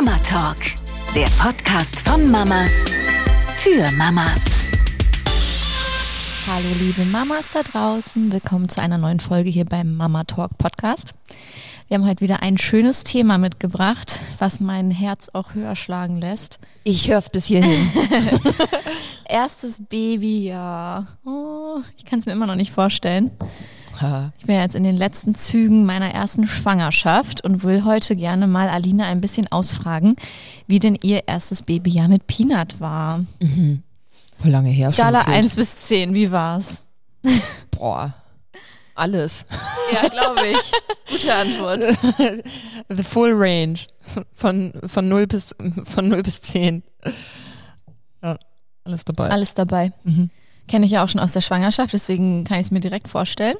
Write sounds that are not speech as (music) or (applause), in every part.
Mama Talk, der Podcast von Mamas für Mamas. Hallo liebe Mamas da draußen, willkommen zu einer neuen Folge hier beim Mama Talk Podcast. Wir haben heute wieder ein schönes Thema mitgebracht, was mein Herz auch höher schlagen lässt. Ich höre es bis hierhin. (laughs) Erstes Baby, ja. Oh, ich kann es mir immer noch nicht vorstellen. Ich bin ja jetzt in den letzten Zügen meiner ersten Schwangerschaft und will heute gerne mal Alina ein bisschen ausfragen, wie denn ihr erstes Babyjahr mit Peanut war. Mhm. Wo lange her Skala schon? 1 bis 10, wie war's? (laughs) Boah. Alles. (laughs) Ja, glaube ich. Gute Antwort. (laughs) The full range. Von, von, 0 bis, von 0 bis 10. Ja, alles dabei. Alles dabei. Mhm. Kenne ich ja auch schon aus der Schwangerschaft, deswegen kann ich es mir direkt vorstellen.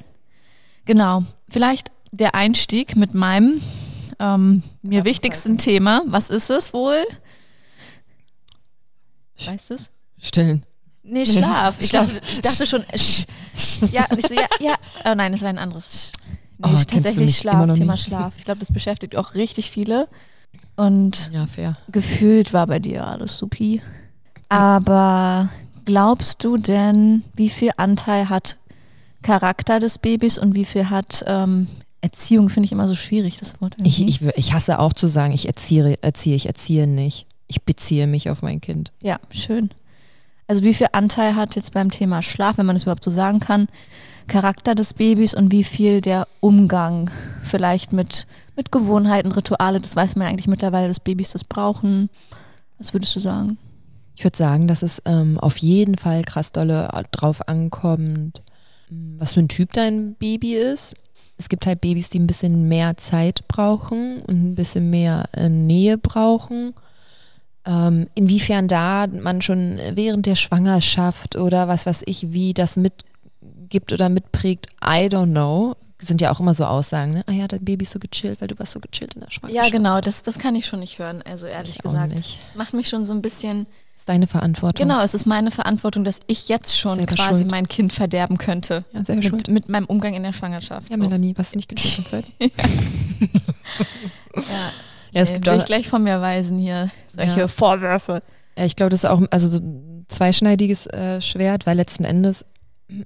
Genau. Vielleicht der Einstieg mit meinem ähm, mir wichtigsten Thema. Was ist es wohl? Weißt du es? Stillen. Nee, Schlaf. Ich, Schlaf. Dachte, ich dachte schon, sch, ja, ich so, ja, ja. Oh nein, das war ein anderes. Nee, Oh, tatsächlich Schlaf, Thema nicht? Schlaf. Ich glaube, das beschäftigt auch richtig viele. Und Ja, fair. gefühlt war bei dir alles supi. Aber glaubst du denn, wie viel Anteil hat Charakter des Babys und wie viel hat ähm, Erziehung, finde ich immer so schwierig, das Wort. Ich, ich, ich hasse auch zu sagen, ich erziehe, erziehe, ich erziehe nicht. Ich beziehe mich auf mein Kind. Ja, schön. Also wie viel Anteil hat jetzt beim Thema Schlaf, wenn man es überhaupt so sagen kann, Charakter des Babys und wie viel der Umgang vielleicht mit, mit Gewohnheiten, Rituale, das weiß man ja eigentlich mittlerweile, dass Babys das brauchen. Was würdest du sagen? Ich würde sagen, dass es ähm, auf jeden Fall krass dolle drauf ankommt, was für ein Typ dein Baby ist. Es gibt halt Babys, die ein bisschen mehr Zeit brauchen und ein bisschen mehr äh, Nähe brauchen. Ähm, inwiefern da man schon während der Schwangerschaft oder was weiß ich, wie das mitgibt oder mitprägt, I don't know. Sind ja auch immer so Aussagen, ne? Ah ja, dein Baby ist so gechillt, weil du warst so gechillt in der Schwangerschaft. Ja, genau, das, das kann ich schon nicht hören, also ehrlich Ich gesagt. nicht. Das macht mich schon so ein bisschen, deine Verantwortung. genau, es ist meine Verantwortung, dass ich jetzt schon Selber quasi schuld. mein Kind verderben könnte. Ja, selber Mit, schuld. mit meinem Umgang in der Schwangerschaft. Ja, so. Melanie, was nicht gechillt (laughs) Zeit. (laughs) Ja, Ja, es nee, gibt auch- ich gleich von mir weisen hier, solche Ja. Vorwürfe. Ja, ich glaube, das ist auch also so ein zweischneidiges äh, Schwert, weil letzten Endes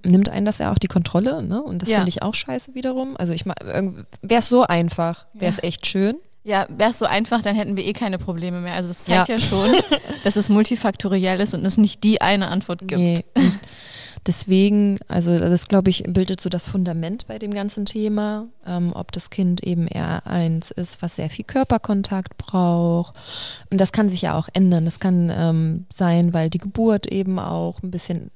nimmt einen das ja auch die Kontrolle, ne? Und das Ja. finde ich auch scheiße wiederum. Also ich wäre es so einfach, wäre es Ja. echt schön. Ja, wäre es so einfach, dann hätten wir eh keine Probleme mehr. Also es zeigt ja, Ja. schon, (laughs) dass es multifaktoriell ist und es nicht die eine Antwort gibt. Nee. Deswegen, also das glaube ich, bildet so das Fundament bei dem ganzen Thema, ähm, ob das Kind eben eher eins ist, was sehr viel Körperkontakt braucht. Und das kann sich ja auch ändern. Das kann ähm, sein, weil die Geburt eben auch ein bisschen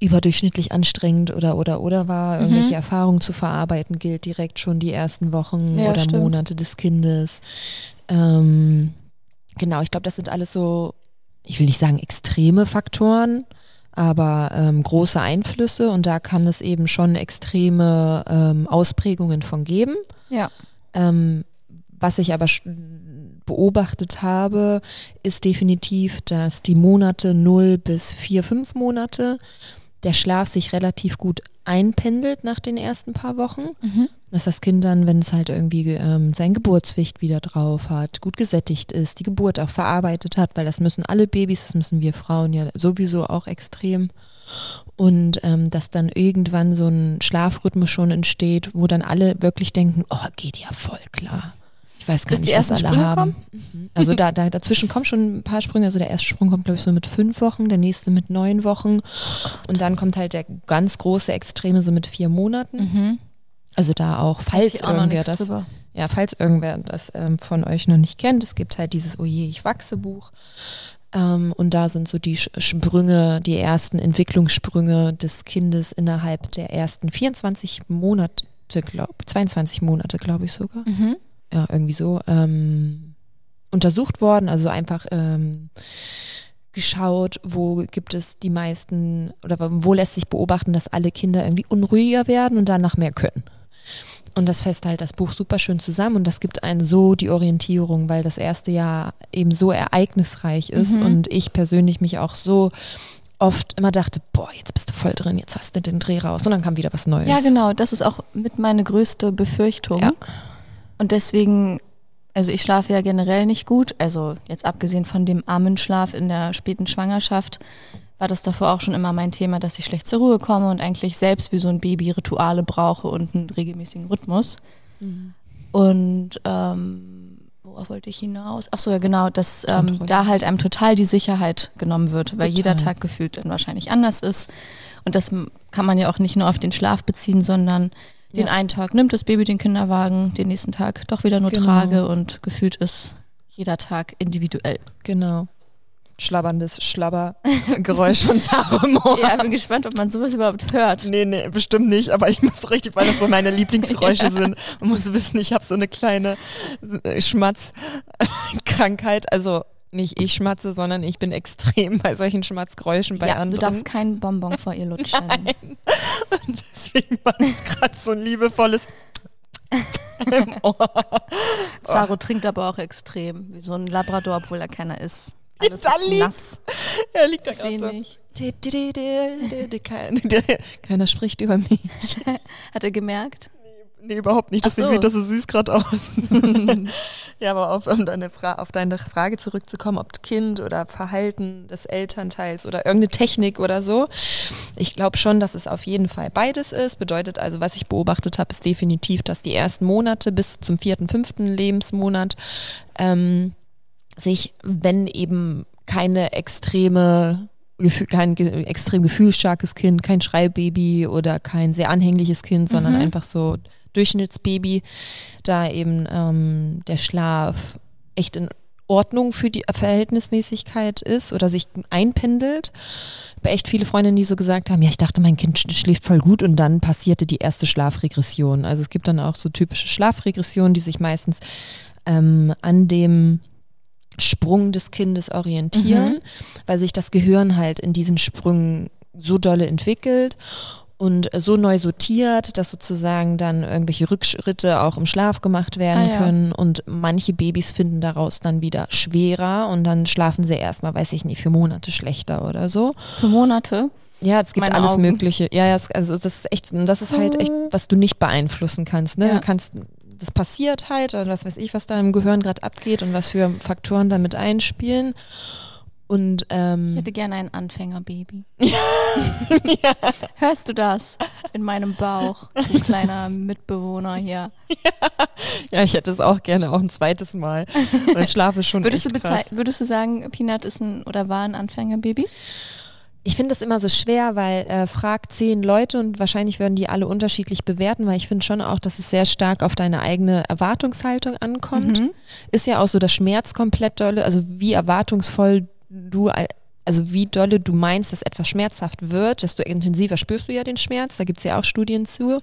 überdurchschnittlich anstrengend oder oder oder war, irgendwelche Erfahrungen zu verarbeiten gilt direkt schon die ersten Wochen Ja, oder stimmt. Monate des Kindes. Ähm, genau, ich glaube, das sind alles so, ich will nicht sagen extreme Faktoren, aber ähm, große Einflüsse und da kann es eben schon extreme ähm, Ausprägungen von geben. Ja. Ähm, was ich aber beobachtet habe, ist definitiv, dass die Monate 0 bis 4, 5 Monate der Schlaf sich relativ gut einpendelt nach den ersten paar Wochen. Mhm. Dass das Kind dann, wenn es halt irgendwie ähm, sein Geburtswicht wieder drauf hat, gut gesättigt ist, die Geburt auch verarbeitet hat, weil das müssen alle Babys, das müssen wir Frauen ja sowieso auch extrem. Und ähm, dass dann irgendwann so ein Schlafrhythmus schon entsteht, wo dann alle wirklich denken, oh, geht ja voll klar. Weiß gar Bis nicht, die was ersten alle Sprünge haben. Mhm. Also da, da dazwischen kommen schon ein paar Sprünge. Also der erste Sprung kommt, glaube ich, so mit fünf Wochen, der nächste mit neun Wochen. Und dann kommt halt der ganz große Extreme so mit vier Monaten. Mhm. Also da auch, falls ich irgendwer das, drüber. ja, falls irgendwer das ähm, von euch noch nicht kennt, es gibt halt dieses Oje, ich wachse Buch. Ähm, und da sind so die Sprünge, die ersten Entwicklungssprünge des Kindes innerhalb der ersten 24 Monate, glaube 22 Monate, glaube ich sogar. Mhm. Ja, irgendwie so. Ähm, untersucht worden, also einfach ähm, geschaut, wo gibt es die meisten oder wo lässt sich beobachten, dass alle Kinder irgendwie unruhiger werden und danach mehr können. Und das fasst halt das Buch super schön zusammen und das gibt einen so die Orientierung, weil das erste Jahr eben so ereignisreich ist Mhm. und ich persönlich mich auch so oft immer dachte, boah, jetzt bist du voll drin, jetzt hast du den Dreh raus und dann kam wieder was Neues. Ja, genau. Das ist auch mit meine größte Befürchtung. Ja. Und deswegen, Also ich schlafe ja generell nicht gut. Also jetzt abgesehen von dem armen Schlaf in der späten Schwangerschaft war das davor auch schon immer mein Thema, dass ich schlecht zur Ruhe komme und eigentlich selbst wie so ein Baby Rituale brauche und einen regelmäßigen Rhythmus. Mhm. Und ähm, worauf wollte ich hinaus? Ach so, ja genau, dass ähm, da halt einem total die Sicherheit genommen wird, weil total. jeder Tag gefühlt dann wahrscheinlich anders ist. Und das kann man ja auch nicht nur auf den Schlaf beziehen, sondern den ja. einen Tag nimmt das Baby den Kinderwagen, den nächsten Tag doch wieder nur genau. trage und gefühlt ist jeder Tag individuell. Genau schlabberndes (laughs) Schlabbergeräusch von Salomon. Ja, ich bin gespannt, ob man sowas überhaupt hört. Nee, nee, bestimmt nicht, aber ich muss richtig, weil das so meine Lieblingsgeräusche (laughs) ja. sind. Man muss wissen, ich habe so eine kleine Schmatzkrankheit, also nicht ich schmatze, sondern ich bin extrem (laughs) bei solchen Schmatzgeräuschen bei ja, anderen. Du darfst keinen Bonbon vor ihr lutschen. (laughs) Nein. Und deswegen war das gerade so ein liebevolles (laughs) im Ohr. Zaro trinkt aber auch extrem, wie so ein Labrador, obwohl er keiner ist. Alles da ist nass. Er liegt da gerade so. nicht. Keiner spricht über mich. Hat er gemerkt? Nee, überhaupt nicht. Deswegen so. sieht das so süß gerade aus. (laughs) (laughs) ja, aber auf, um deine auf deine Frage zurückzukommen, ob Kind oder Verhalten des Elternteils oder irgendeine Technik oder so. Ich glaube schon, dass es auf jeden Fall beides ist. Bedeutet also, was ich beobachtet habe, ist definitiv, dass die ersten Monate bis zum vierten, fünften Lebensmonat ähm, sich, wenn eben keine extreme kein extrem gefühlsstarkes Kind, kein Schreibaby oder kein sehr anhängliches Kind, sondern mhm. einfach so Durchschnittsbaby, da eben ähm, der Schlaf echt in Ordnung für die Verhältnismäßigkeit ist oder sich einpendelt. Bei echt viele Freundinnen, die so gesagt haben, ja, ich dachte, mein Kind schläft voll gut und dann passierte die erste Schlafregression. Also es gibt dann auch so typische Schlafregressionen, die sich meistens ähm, an dem Sprung des Kindes orientieren, mhm. weil sich das Gehirn halt in diesen Sprüngen so dolle entwickelt und so neu sortiert, dass sozusagen dann irgendwelche Rückschritte auch im Schlaf gemacht werden ah, ja. können und manche Babys finden daraus dann wieder schwerer und dann schlafen sie erstmal, weiß ich nicht, für Monate schlechter oder so. Für Monate? Ja, es gibt Meine alles Augen. Mögliche. Ja, ja, also das ist echt, das ist halt echt, was du nicht beeinflussen kannst. Ne? Ja. Du kannst das passiert halt, oder was weiß ich, was da im Gehirn gerade abgeht und was für Faktoren damit einspielen. Und, ähm, ich hätte gerne ein Anfängerbaby. (laughs) ja. Hörst du das in meinem Bauch, du (laughs) kleiner Mitbewohner hier? Ja. (laughs) ja, ich hätte es auch gerne auch ein zweites Mal. Weil ich schlafe schon würdest du krass. Würdest du sagen, Peanut ist ein oder war ein Anfängerbaby? Ich finde das immer so schwer, weil äh, frag zehn Leute und wahrscheinlich würden die alle unterschiedlich bewerten, weil ich finde schon auch, dass es sehr stark auf deine eigene Erwartungshaltung ankommt. Mhm. Ist ja auch so das Schmerz komplett dolle, also wie erwartungsvoll du, also wie dolle du meinst, dass etwas schmerzhaft wird, desto intensiver spürst du ja den Schmerz. Da gibt es ja auch Studien zu.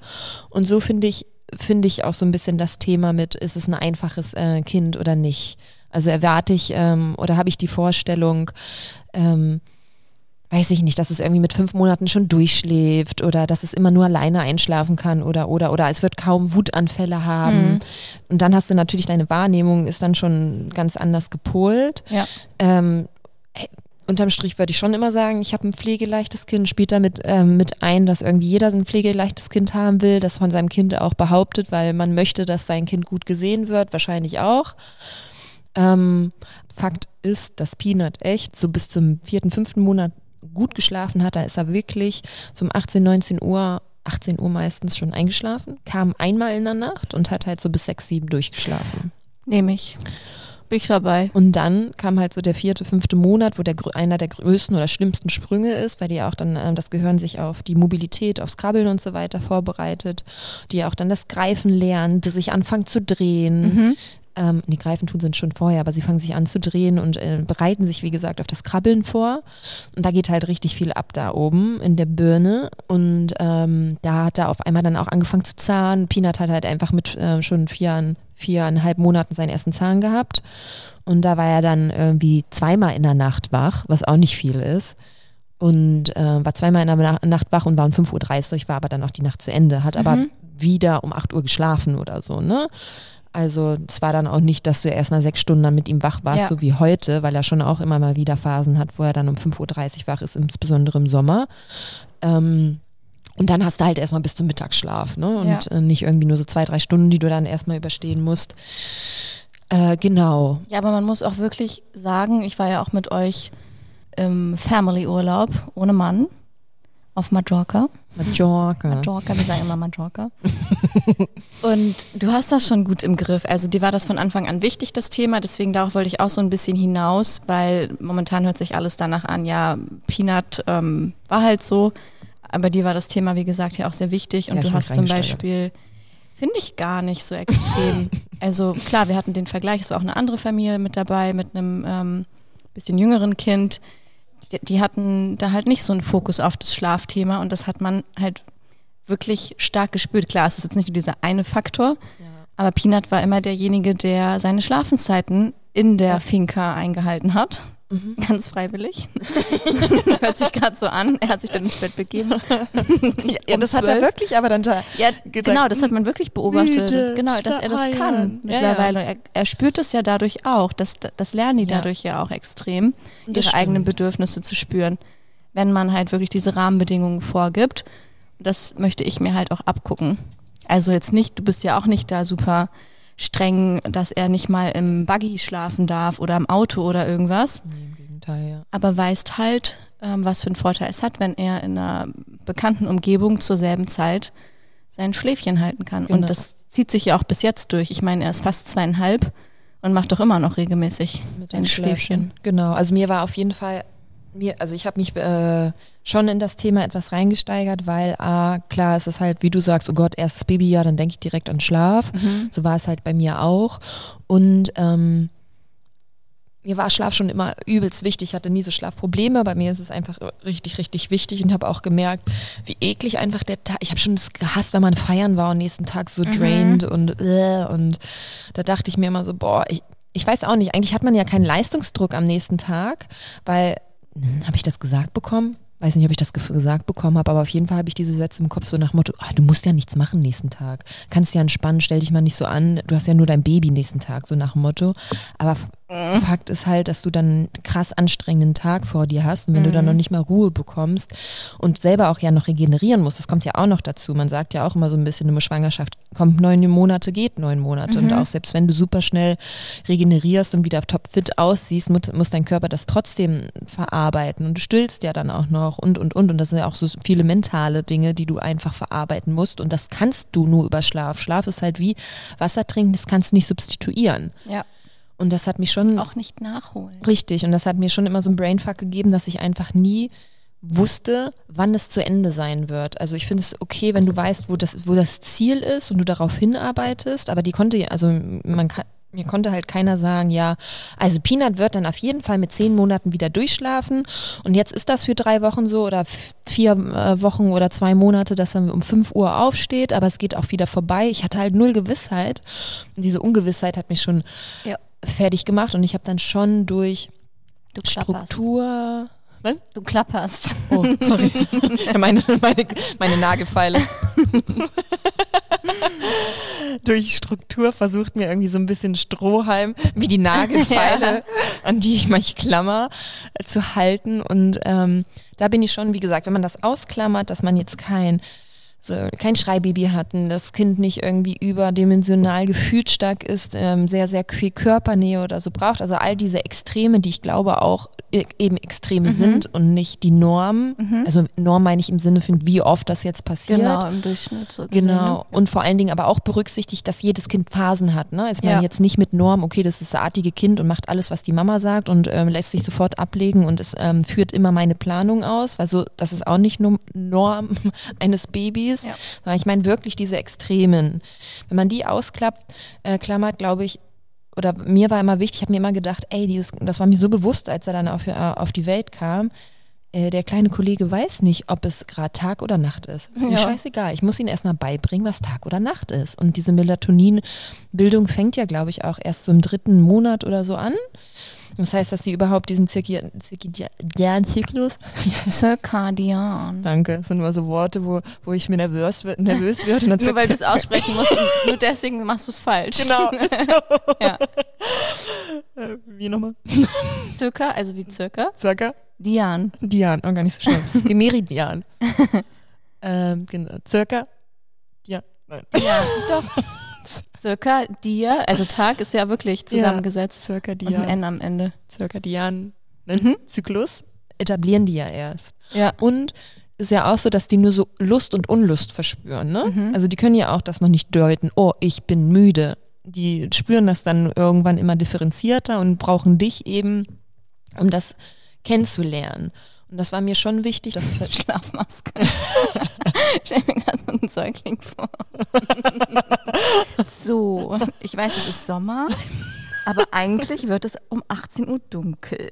Und so finde ich, finde ich auch so ein bisschen das Thema mit, ist es ein einfaches äh, Kind oder nicht? Also erwarte ich ähm, oder habe ich die Vorstellung, ähm, weiß ich nicht, dass es irgendwie mit fünf Monaten schon durchschläft oder dass es immer nur alleine einschlafen kann oder oder oder es wird kaum Wutanfälle haben. Mhm. Und dann hast du natürlich deine Wahrnehmung ist dann schon ganz anders gepolt. Ja. Ähm, unterm Strich würde ich schon immer sagen, ich habe ein pflegeleichtes Kind, spielt damit ähm, mit ein, dass irgendwie jeder ein pflegeleichtes Kind haben will, das von seinem Kind auch behauptet, weil man möchte, dass sein Kind gut gesehen wird, wahrscheinlich auch. Ähm, Fakt ist, dass Peanut echt so bis zum vierten, fünften Monat gut geschlafen hat, da ist er wirklich so um 18, 19 Uhr, 18 Uhr meistens schon eingeschlafen, kam einmal in der Nacht und hat halt so bis 6, 7 durchgeschlafen. Nehme ich. Bin ich dabei. Und dann kam halt so der vierte, fünfte Monat, wo der einer der größten oder schlimmsten Sprünge ist, weil die auch dann äh, das Gehirn sich auf die Mobilität, aufs Krabbeln und so weiter vorbereitet, die auch dann das Greifen lernt, sich anfangen zu drehen, mhm. Ähm, die Greifen tun sind schon vorher, aber sie fangen sich an zu drehen und äh, bereiten sich, wie gesagt, auf das Krabbeln vor. Und da geht halt richtig viel ab da oben in der Birne. Und ähm, da hat er auf einmal dann auch angefangen zu zahnen. Peanut hat halt einfach mit äh, schon vier, viereinhalb Monaten seinen ersten Zahn gehabt. Und da war er dann irgendwie zweimal in der Nacht wach, was auch nicht viel ist. Und äh, war zweimal in der Nacht wach und war um 5.30 Uhr, war aber dann auch die Nacht zu Ende, hat mhm. aber wieder um 8 Uhr geschlafen oder so, ne? Also es war dann auch nicht, dass du erstmal sechs Stunden dann mit ihm wach warst, ja. so wie heute, weil er schon auch immer mal wieder Phasen hat, wo er dann um 5.30 Uhr wach ist, insbesondere im Sommer. Ähm, und dann hast du halt erstmal bis zum Mittagsschlaf, ne? Und ja. Äh, nicht irgendwie nur so zwei, drei Stunden, die du dann erstmal überstehen musst. Äh, genau. Ja, aber man muss auch wirklich sagen, ich war ja auch mit euch im Family-Urlaub ohne Mann auf Mallorca. Mallorca. Mallorca, wir sagen immer Mallorca. (laughs) und du hast das schon gut im Griff. Also dir war das von Anfang an wichtig, das Thema. Deswegen darauf wollte ich auch so ein bisschen hinaus, weil momentan hört sich alles danach an, ja, Peanut ähm, war halt so. Aber dir war das Thema, wie gesagt, ja auch sehr wichtig. Und Ja, du hast zum. Beispiel, finde ich gar nicht so extrem. (laughs) also klar, wir hatten den Vergleich, es war auch eine andere Familie mit dabei, mit einem ähm, bisschen jüngeren Kind. Die, die hatten da halt nicht so einen Fokus auf das Schlafthema und das hat man halt wirklich stark gespürt. Klar, es ist jetzt nicht nur dieser eine Faktor, aber Peanut war immer derjenige, der seine Schlafenszeiten in der Finca eingehalten hat. Mhm. Ganz freiwillig. (laughs) Hört sich gerade so an. Er hat sich dann ins Bett begeben. (laughs) Ja, Um das hat er 12. wirklich aber dann da. Ja, gesagt, genau, das hat man wirklich beobachtet. müde, genau, dass er das kann Ja, mittlerweile. Und Er, er spürt es ja dadurch auch. Das, das lernen die Ja. dadurch ja auch extrem, ihre das eigenen stimmt. Bedürfnisse zu spüren, wenn man halt wirklich diese Rahmenbedingungen vorgibt. Das möchte ich mir halt auch abgucken. Also jetzt nicht, du bist ja auch nicht da super streng, dass er nicht mal im Buggy schlafen darf oder im Auto oder irgendwas Nee, im Gegenteil, ja. aber weißt halt, ähm, was für einen Vorteil es hat, wenn er in einer bekannten Umgebung zur selben Zeit sein Schläfchen halten kann. Genau. Und das zieht sich ja auch bis jetzt durch. Ich meine, er ist fast zweieinhalb und macht doch immer noch regelmäßig mit sein den Schläfchen. Genau, also mir war auf jeden Fall, mir, also ich habe mich äh, schon in das Thema etwas reingesteigert, weil ah, klar, es ist halt, wie du sagst, oh Gott, erstes Babyjahr, dann denke ich direkt an Schlaf. Mhm. So war es halt bei mir auch. Und ähm, mir war Schlaf schon immer übelst wichtig. Ich hatte nie so Schlafprobleme. Bei mir ist es einfach richtig, richtig wichtig und habe auch gemerkt, wie eklig einfach der Tag. Ich habe schon das gehasst, wenn man feiern war und nächsten Tag so drained und äh, und da dachte ich mir immer so, boah, ich, ich weiß auch nicht. Eigentlich hat man ja keinen Leistungsdruck am nächsten Tag, weil habe ich das gesagt bekommen? Weiß nicht, ob ich das ge- gesagt bekommen habe, aber auf jeden Fall habe ich diese Sätze im Kopf so nach Motto, ah, du musst ja nichts machen nächsten Tag. Kannst ja entspannen, stell dich mal nicht so an, du hast ja nur dein Baby nächsten Tag, so nach Motto. Aber Fakt ist halt, dass du dann einen krass anstrengenden Tag vor dir hast und wenn du dann noch nicht mal Ruhe bekommst und selber auch ja noch regenerieren musst, das kommt ja auch noch dazu. Man sagt ja auch immer so ein bisschen, eine Schwangerschaft kommt neun Monate, geht neun Monate. Und auch selbst wenn du super schnell regenerierst und wieder topfit aussiehst, muss, muss dein Körper das trotzdem verarbeiten. Und du stillst ja dann auch noch und, und, und. Und das sind ja auch so viele mentale Dinge, die du einfach verarbeiten musst. Und das kannst du nur über Schlaf. Schlaf ist halt wie Wasser trinken, das kannst du nicht substituieren. Ja, Und das hat mich schon auch nicht nachholen. Richtig, und das hat mir schon immer so ein Brainfuck gegeben, dass ich einfach nie wusste, wann es zu Ende sein wird. Also ich finde es okay, wenn du weißt, wo das, wo das Ziel ist und du darauf hinarbeitest, aber die konnte, also man kann, mir konnte halt keiner sagen, ja, also Peanut wird dann auf jeden Fall mit zehn Monaten wieder durchschlafen und jetzt ist das für drei Wochen so oder vier äh, Wochen oder zwei Monate, dass er um fünf Uhr aufsteht, aber es geht auch wieder vorbei. Ich hatte halt null Gewissheit und diese Ungewissheit hat mich schon Ja. Fertig gemacht und ich habe dann schon durch Du. Struktur. Was? Du klapperst. Oh, sorry. Ja, meine, meine, meine Nagelfeile. Durch Struktur versucht mir irgendwie so ein bisschen Strohhalm, wie die Nagelfeile, (laughs) an die ich mich klammer, zu halten. Und ähm, da bin ich schon, wie gesagt, wenn man das ausklammert, dass man jetzt kein so kein Schreibaby hatten, das Kind nicht irgendwie überdimensional gefühlsstark ist, ähm, sehr, sehr viel Körpernähe oder so braucht. Also all diese Extreme, die ich glaube auch e- eben Extreme sind und nicht die Norm. Also Norm meine ich im Sinne von, wie oft das jetzt passiert. Genau, im Durchschnitt so. gesehen, Genau. ne? Und vor allen Dingen aber auch berücksichtigt, dass jedes Kind Phasen hat. Ne? Ist man Ja. jetzt nicht mit Norm, okay, das ist das artige Kind und macht alles, was die Mama sagt und ähm, lässt sich sofort ablegen und es ähm, führt immer meine Planung aus. weil so, das ist auch nicht nur Norm (laughs) eines Babys, Ja. sondern ich meine wirklich diese Extremen. Wenn man die ausklappt, äh, klammert, glaube ich, oder mir war immer wichtig, ich habe mir immer gedacht, ey, dieses, das war mir so bewusst, als er dann auf, äh, auf die Welt kam, äh, der kleine Kollege weiß nicht, ob es gerade Tag oder Nacht ist. Ist mir Ja. scheißegal. Ich muss ihm erstmal beibringen, was Tag oder Nacht ist. Und diese Melatoninbildung fängt ja, glaube ich, auch erst so im dritten Monat oder so an. Das heißt, dass sie überhaupt diesen zirkadianen Zyklus, (laughs) Circadian. danke, das sind immer so Worte, wo, wo ich mir nervös, nervös werde. und (laughs) Nur weil du es aussprechen musst und nur deswegen machst du es falsch. Genau, (laughs) so. Ja. Äh, Wie nochmal? Circa, also wie circa. Circa? Dian. Dian, oh, gar nicht so schlimm. Die Meridian. ähm, genau, circa. Ja, nein. Ja, doch. Circa Dia, also Tag ist ja wirklich zusammengesetzt. Circa Und ein N am Ende. Zirkadianen Mhm. Zyklus etablieren die ja erst. Ja. Und ist ja auch so, dass die nur so Lust und Unlust verspüren. Ne? Mhm. Also die können ja auch das noch nicht deuten, oh, ich bin müde. Die spüren das dann irgendwann immer differenzierter und brauchen dich eben, um das kennenzulernen. Und das war mir schon wichtig, dass (laughs) Schlafmaske. (laughs) Stell mir gerade so einen Säugling vor. (laughs) so, ich weiß, es ist Sommer, aber eigentlich wird es um 18 Uhr dunkel.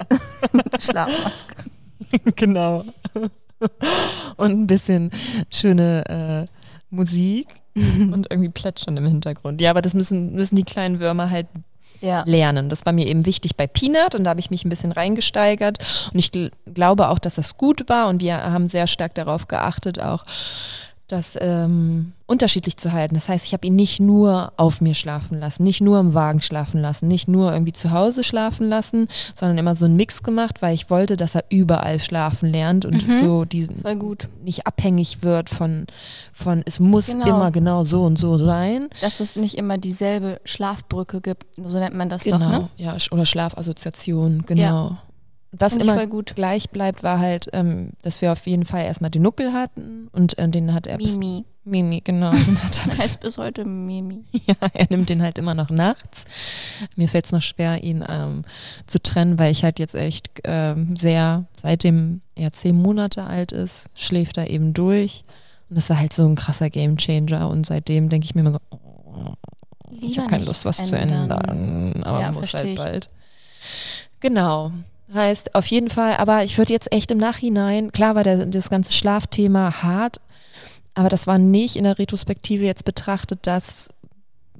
Schlafmaske. genau. Und ein bisschen schöne äh, Musik und irgendwie Plätschern im Hintergrund. Ja, aber das müssen, müssen die kleinen Würmer halt Ja. lernen. Das war mir eben wichtig bei Peanut und da habe ich mich ein bisschen reingesteigert. Und ich gl glaube auch, dass das gut war und wir haben sehr stark darauf geachtet, auch das ähm, unterschiedlich zu halten. Das heißt, ich habe ihn nicht nur auf mir schlafen lassen, nicht nur im Wagen schlafen lassen, nicht nur irgendwie zu Hause schlafen lassen, sondern immer so einen Mix gemacht, weil ich wollte, dass er überall schlafen lernt und so die nicht abhängig wird von, von es muss Genau. immer genau so und so sein. Dass es nicht immer dieselbe Schlafbrücke gibt, so nennt man das Genau, doch, ne? ja, oder Schlafassoziation, genau. Was immer gut. gleich bleibt, war halt, ähm, dass wir auf jeden Fall erstmal den Nuckel hatten und äh, den hat er bis, Mimi. Mimi, genau. (laughs) Den hat er, bis, Heißt bis heute Mimi. (laughs) ja, er nimmt den halt immer noch nachts. Mir fällt es noch schwer, ihn ähm, zu trennen, weil ich halt jetzt echt ähm, sehr, seitdem er zehn Monate alt ist, schläft er eben durch. Und das war halt so ein krasser Gamechanger und seitdem denke ich mir immer so, oh, ich habe keine Lust, was nichts zu ändern, aber Ja, muss halt bald. Genau. Heißt auf jeden Fall, aber ich würde jetzt echt im Nachhinein, klar war der, das ganze Schlafthema hart, aber das war nicht in der Retrospektive jetzt betrachtet, dass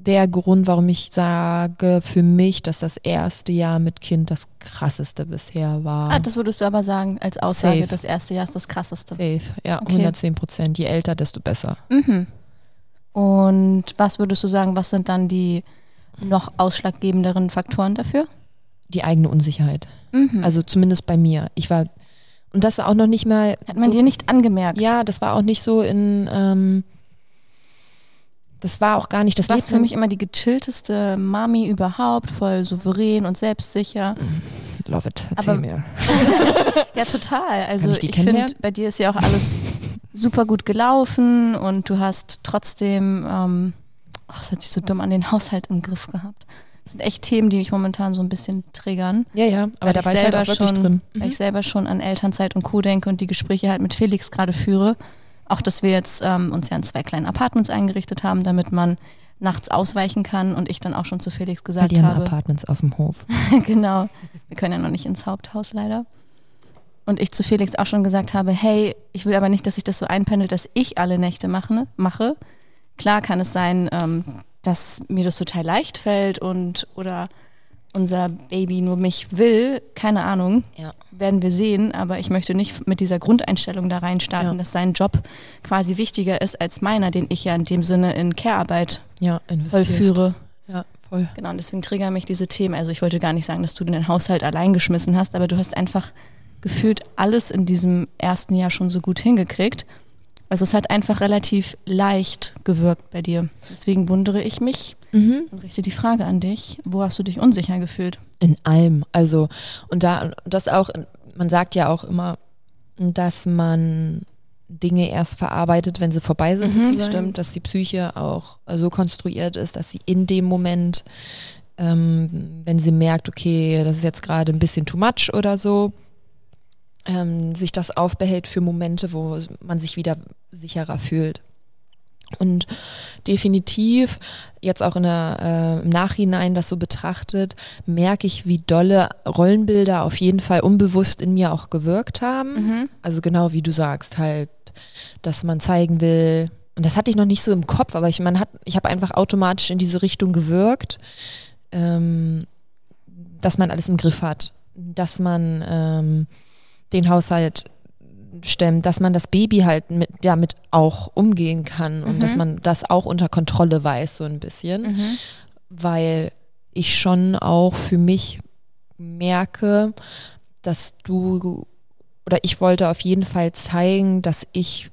der Grund, warum ich sage für mich, dass das erste Jahr mit Kind das krasseste bisher war. Ah, das würdest du aber sagen als Aussage, Safe. das erste Jahr ist das krasseste. Safe, ja, Okay. 110 Prozent. Je älter, desto besser. Mhm. Und was würdest du sagen, was sind dann die noch ausschlaggebenderen Faktoren dafür? Die eigene Unsicherheit. Mhm. Also zumindest bei mir. Ich war, und das war auch noch nicht mal. Hat man so, dir nicht angemerkt? Ja, das war auch nicht so in. Ähm, das war auch gar nicht das Du warst lebt für mich immer die gechillteste Mami überhaupt, voll souverän und selbstsicher. Love it. Erzähl Aber- mir. (laughs) Ja, total. Also ich ich finde, bei dir ist ja auch alles super gut gelaufen und du hast trotzdem, ähm, ach, das hört sich so dumm an, den Haushalt im Griff gehabt. Das sind echt Themen, die mich momentan so ein bisschen triggern. Ja, ja, aber weil da ich war ich halt selber auch wirklich schon, drin. Weil ich selber schon an Elternzeit und Co. denke und die Gespräche halt mit Felix gerade führe. Auch, dass wir jetzt ähm, uns ja in zwei kleinen Apartments eingerichtet haben, damit man nachts ausweichen kann und ich dann auch schon zu Felix Weil gesagt die haben habe. Apartments auf dem Hof. (laughs) genau. Wir können ja noch nicht ins Haupthaus leider. Und ich zu Felix auch schon gesagt habe, hey, ich will aber nicht, dass sich das so einpendelt, dass ich alle Nächte mache. mache. Klar kann es sein, ähm, dass mir das total leicht fällt und oder unser Baby nur mich will, keine Ahnung, Ja. werden wir sehen, aber ich möchte nicht mit dieser Grundeinstellung da reinstarten, Ja. dass sein Job quasi wichtiger ist als meiner, den ich ja in dem Sinne in Care-Arbeit Ja, vollführe. Ja, voll. Genau, und deswegen triggern mich diese Themen. Also ich wollte gar nicht sagen, dass du den Haushalt allein geschmissen hast, aber du hast einfach gefühlt alles in diesem ersten Jahr schon so gut hingekriegt. Also es hat einfach relativ leicht gewirkt bei dir. Deswegen wundere ich mich Mhm. und richte die Frage an dich. Wo hast du dich unsicher gefühlt? In allem. Also, und da, das auch, man sagt ja auch immer, dass man Dinge erst verarbeitet, wenn sie vorbei sind, Mhm, stimmt. Dass die Psyche auch so konstruiert ist, dass sie in dem Moment, ähm, wenn sie merkt, okay, das ist jetzt gerade ein bisschen too much oder so, ähm, sich das aufbehält für Momente, wo man sich wieder sicherer fühlt. Und definitiv, jetzt auch in der, äh, im Nachhinein das so betrachtet, merke ich, wie dolle Rollenbilder auf jeden Fall unbewusst in mir auch gewirkt haben. Also genau wie du sagst, halt, dass man zeigen will, und das hatte ich noch nicht so im Kopf, aber ich, man hat, ich habe einfach automatisch in diese Richtung gewirkt, ähm, dass man alles im Griff hat, dass man ähm, den Haushalt stemmt, dass man das Baby halt mit, damit auch umgehen kann und dass man das auch unter Kontrolle weiß, so ein bisschen, weil ich schon auch für mich merke, dass du oder ich wollte auf jeden Fall zeigen, dass ich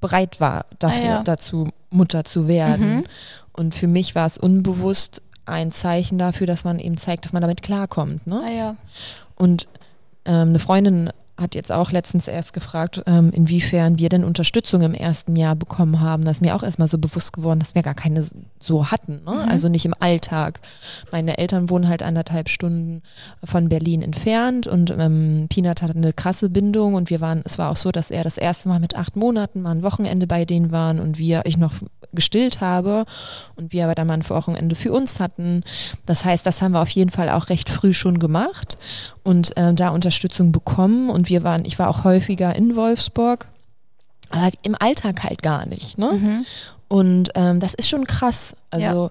bereit war dafür, Ah ja. dazu Mutter zu werden. Mhm. Und für mich war es unbewusst ein Zeichen dafür, dass man eben zeigt, dass man damit klarkommt. Ne? Ah ja. Und ähm, eine Freundin hat jetzt auch letztens erst gefragt, ähm, inwiefern wir denn Unterstützung im ersten Jahr bekommen haben. Das ist mir auch erstmal so bewusst geworden, dass wir gar keine so hatten. Ne? Mhm. Also nicht im Alltag. Meine Eltern wohnen halt anderthalb Stunden von Berlin entfernt und ähm, Peanut hatte eine krasse Bindung und wir waren, es war auch so, dass er das erste Mal mit acht Monaten mal ein Wochenende bei denen waren und wir, ich noch gestillt habe und wir aber dann mal ein Wochenende für uns hatten. Das heißt, das haben wir auf jeden Fall auch recht früh schon gemacht und äh, da Unterstützung bekommen und wir waren, ich war auch häufiger in Wolfsburg, aber im Alltag halt gar nicht. Ne? Mhm. Und ähm, das ist schon krass. Also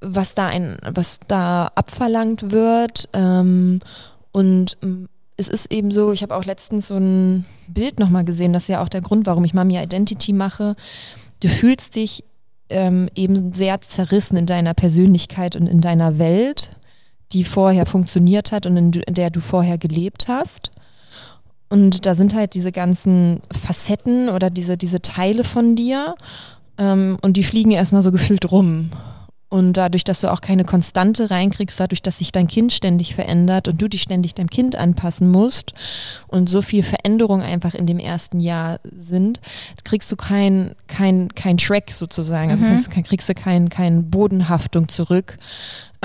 was da ein, was da abverlangt wird. Ähm, und ähm, es ist eben so, ich habe auch letztens so ein Bild nochmal gesehen, das ist ja auch der Grund, warum ich Mami Identity mache. Du fühlst dich ähm, eben sehr zerrissen in deiner Persönlichkeit und in deiner Welt, die vorher funktioniert hat und in, der du vorher gelebt hast. Und da sind halt diese ganzen Facetten oder diese, diese Teile von dir ähm, und die fliegen erstmal so (laughs) gefühlt rum. Und dadurch, dass du auch keine Konstante reinkriegst, dadurch, dass sich dein Kind ständig verändert und du dich ständig deinem Kind anpassen musst und so viel Veränderung einfach in dem ersten Jahr sind, kriegst du kein, kein, kein Track sozusagen. Also Mhm. kriegst, kein- kriegst du kein, kein Bodenhaftung zurück,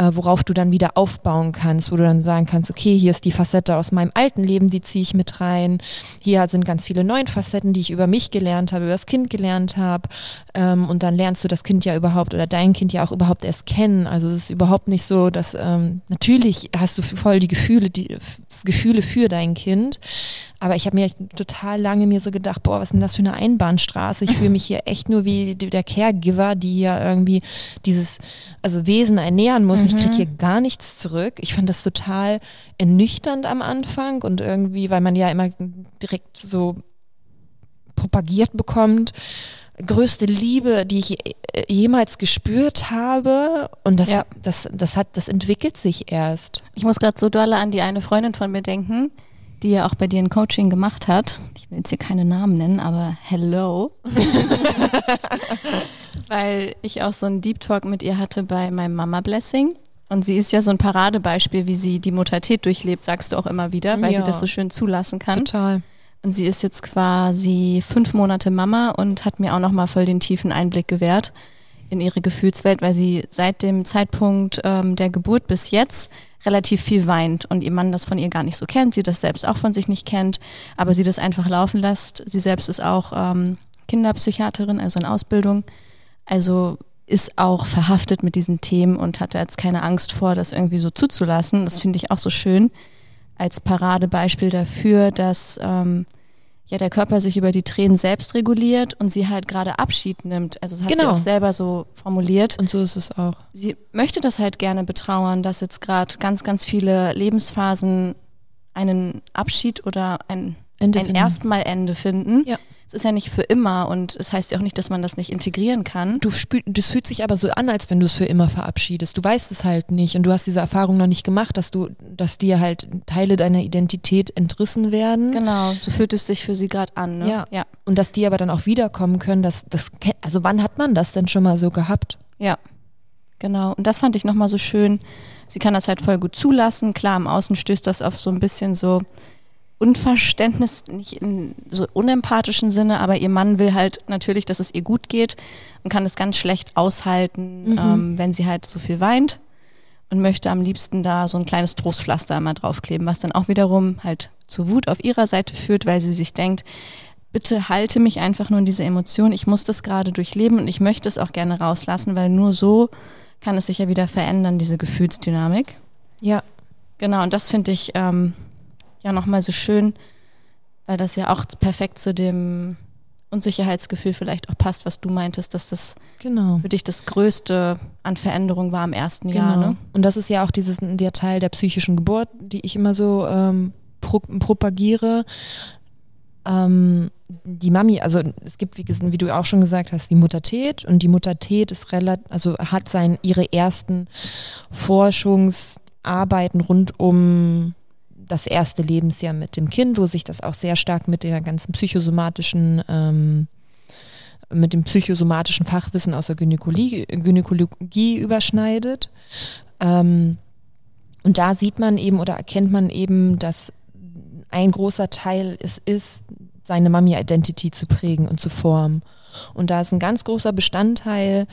äh, worauf du dann wieder aufbauen kannst, wo du dann sagen kannst, okay, hier ist die Facette aus meinem alten Leben, die ziehe ich mit rein. Hier sind ganz viele neue Facetten, die ich über mich gelernt habe, über das Kind gelernt habe. Ähm, und dann lernst du das Kind ja überhaupt oder dein Kind ja auch überhaupt erst kennen. Also es ist überhaupt nicht so, dass ähm, natürlich hast du voll die Gefühle, die Gefühle für dein Kind. Aber ich habe mir total lange mir so gedacht, boah, was ist denn das für eine Einbahnstraße? Ich fühle mich hier echt nur wie der Caregiver, die hier irgendwie dieses also Wesen ernähren muss. Ich kriege hier gar nichts zurück. Ich fand das total ernüchternd am Anfang und irgendwie, weil man ja immer direkt so propagiert bekommt, größte Liebe, die ich äh, jemals gespürt habe. Und das, Ja. das, das hat, das entwickelt sich erst. Ich muss gerade so dolle an die eine Freundin von mir denken, die ja auch bei dir ein Coaching gemacht hat. Ich will jetzt hier keine Namen nennen, aber hello. (laughs) Weil ich auch so einen Deep Talk mit ihr hatte bei meinem Mama Blessing. Und sie ist ja so ein Paradebeispiel, wie sie die Muttertät durchlebt, sagst du auch immer wieder, weil Ja. sie das so schön zulassen kann. Total. Und sie ist jetzt quasi fünf Monate Mama und hat mir auch nochmal voll den tiefen Einblick gewährt in ihre Gefühlswelt, weil sie seit dem Zeitpunkt ähm, der Geburt bis jetzt relativ viel weint und ihr Mann das von ihr gar nicht so kennt, sie das selbst auch von sich nicht kennt, aber sie das einfach laufen lässt. Sie selbst ist auch ähm, Kinderpsychiaterin, also in Ausbildung, also ist auch verhaftet mit diesen Themen und hat da jetzt keine Angst vor, das irgendwie so zuzulassen. Das finde ich auch so schön als Paradebeispiel dafür, dass ähm, ja der Körper sich über die Tränen selbst reguliert und sie halt gerade Abschied nimmt. Also das hat sie Genau. auch selber so formuliert. Und so ist es auch. Sie möchte das halt gerne betrauern, dass jetzt gerade ganz, ganz viele Lebensphasen einen Abschied oder ein, Ende ein finden. erstmal Ende finden. Ja. Es ist ja nicht für immer und es heißt ja auch nicht, dass man das nicht integrieren kann. Du das fühlt sich aber so an, als wenn du es für immer verabschiedest. Du weißt es halt nicht und du hast diese Erfahrung noch nicht gemacht, dass du, dass dir halt Teile deiner Identität entrissen werden. Genau, so fühlt es sich für sie gerade an. Ne? Ja. ja. Und dass die aber dann auch wiederkommen können, dass das, also wann hat man das denn schon mal so gehabt? Ja, genau. Und das fand ich nochmal so schön. Sie kann das halt voll gut zulassen. Klar, im Außen stößt das auf so ein bisschen so Unverständnis, nicht in so unempathischen Sinne, aber ihr Mann will halt natürlich, dass es ihr gut geht und kann es ganz schlecht aushalten, Mhm. ähm, wenn sie halt so viel weint und möchte am liebsten da so ein kleines Trostpflaster einmal draufkleben, was dann auch wiederum halt zu Wut auf ihrer Seite führt, weil sie sich denkt, bitte halte mich einfach nur in diese Emotion. Ich muss das gerade durchleben und ich möchte es auch gerne rauslassen, weil nur so kann es sich ja wieder verändern, diese Gefühlsdynamik. Ja. Genau, und das finde ich ähm, ja nochmal so schön, weil das ja auch perfekt zu dem Unsicherheitsgefühl vielleicht auch passt, was du meintest, dass das Genau. für dich das Größte an Veränderung war im ersten Jahr. Ne? Und das ist ja auch dieses, der Teil der psychischen Geburt, die ich immer so ähm, pro, propagiere. Ähm, die Mami, also es gibt, wie, wie du auch schon gesagt hast, die Muttertät und die Muttertät ist relativ, also hat sein, ihre ersten Forschungsarbeiten rund um das erste Lebensjahr mit dem Kind, wo sich das auch sehr stark mit der ganzen psychosomatischen ähm, mit dem psychosomatischen Fachwissen aus der Gynäkologie, Gynäkologie überschneidet. Ähm, und da sieht man eben oder erkennt man eben, dass ein großer Teil es ist, seine Mami-Identity zu prägen und zu formen. Und da ist ein ganz großer Bestandteil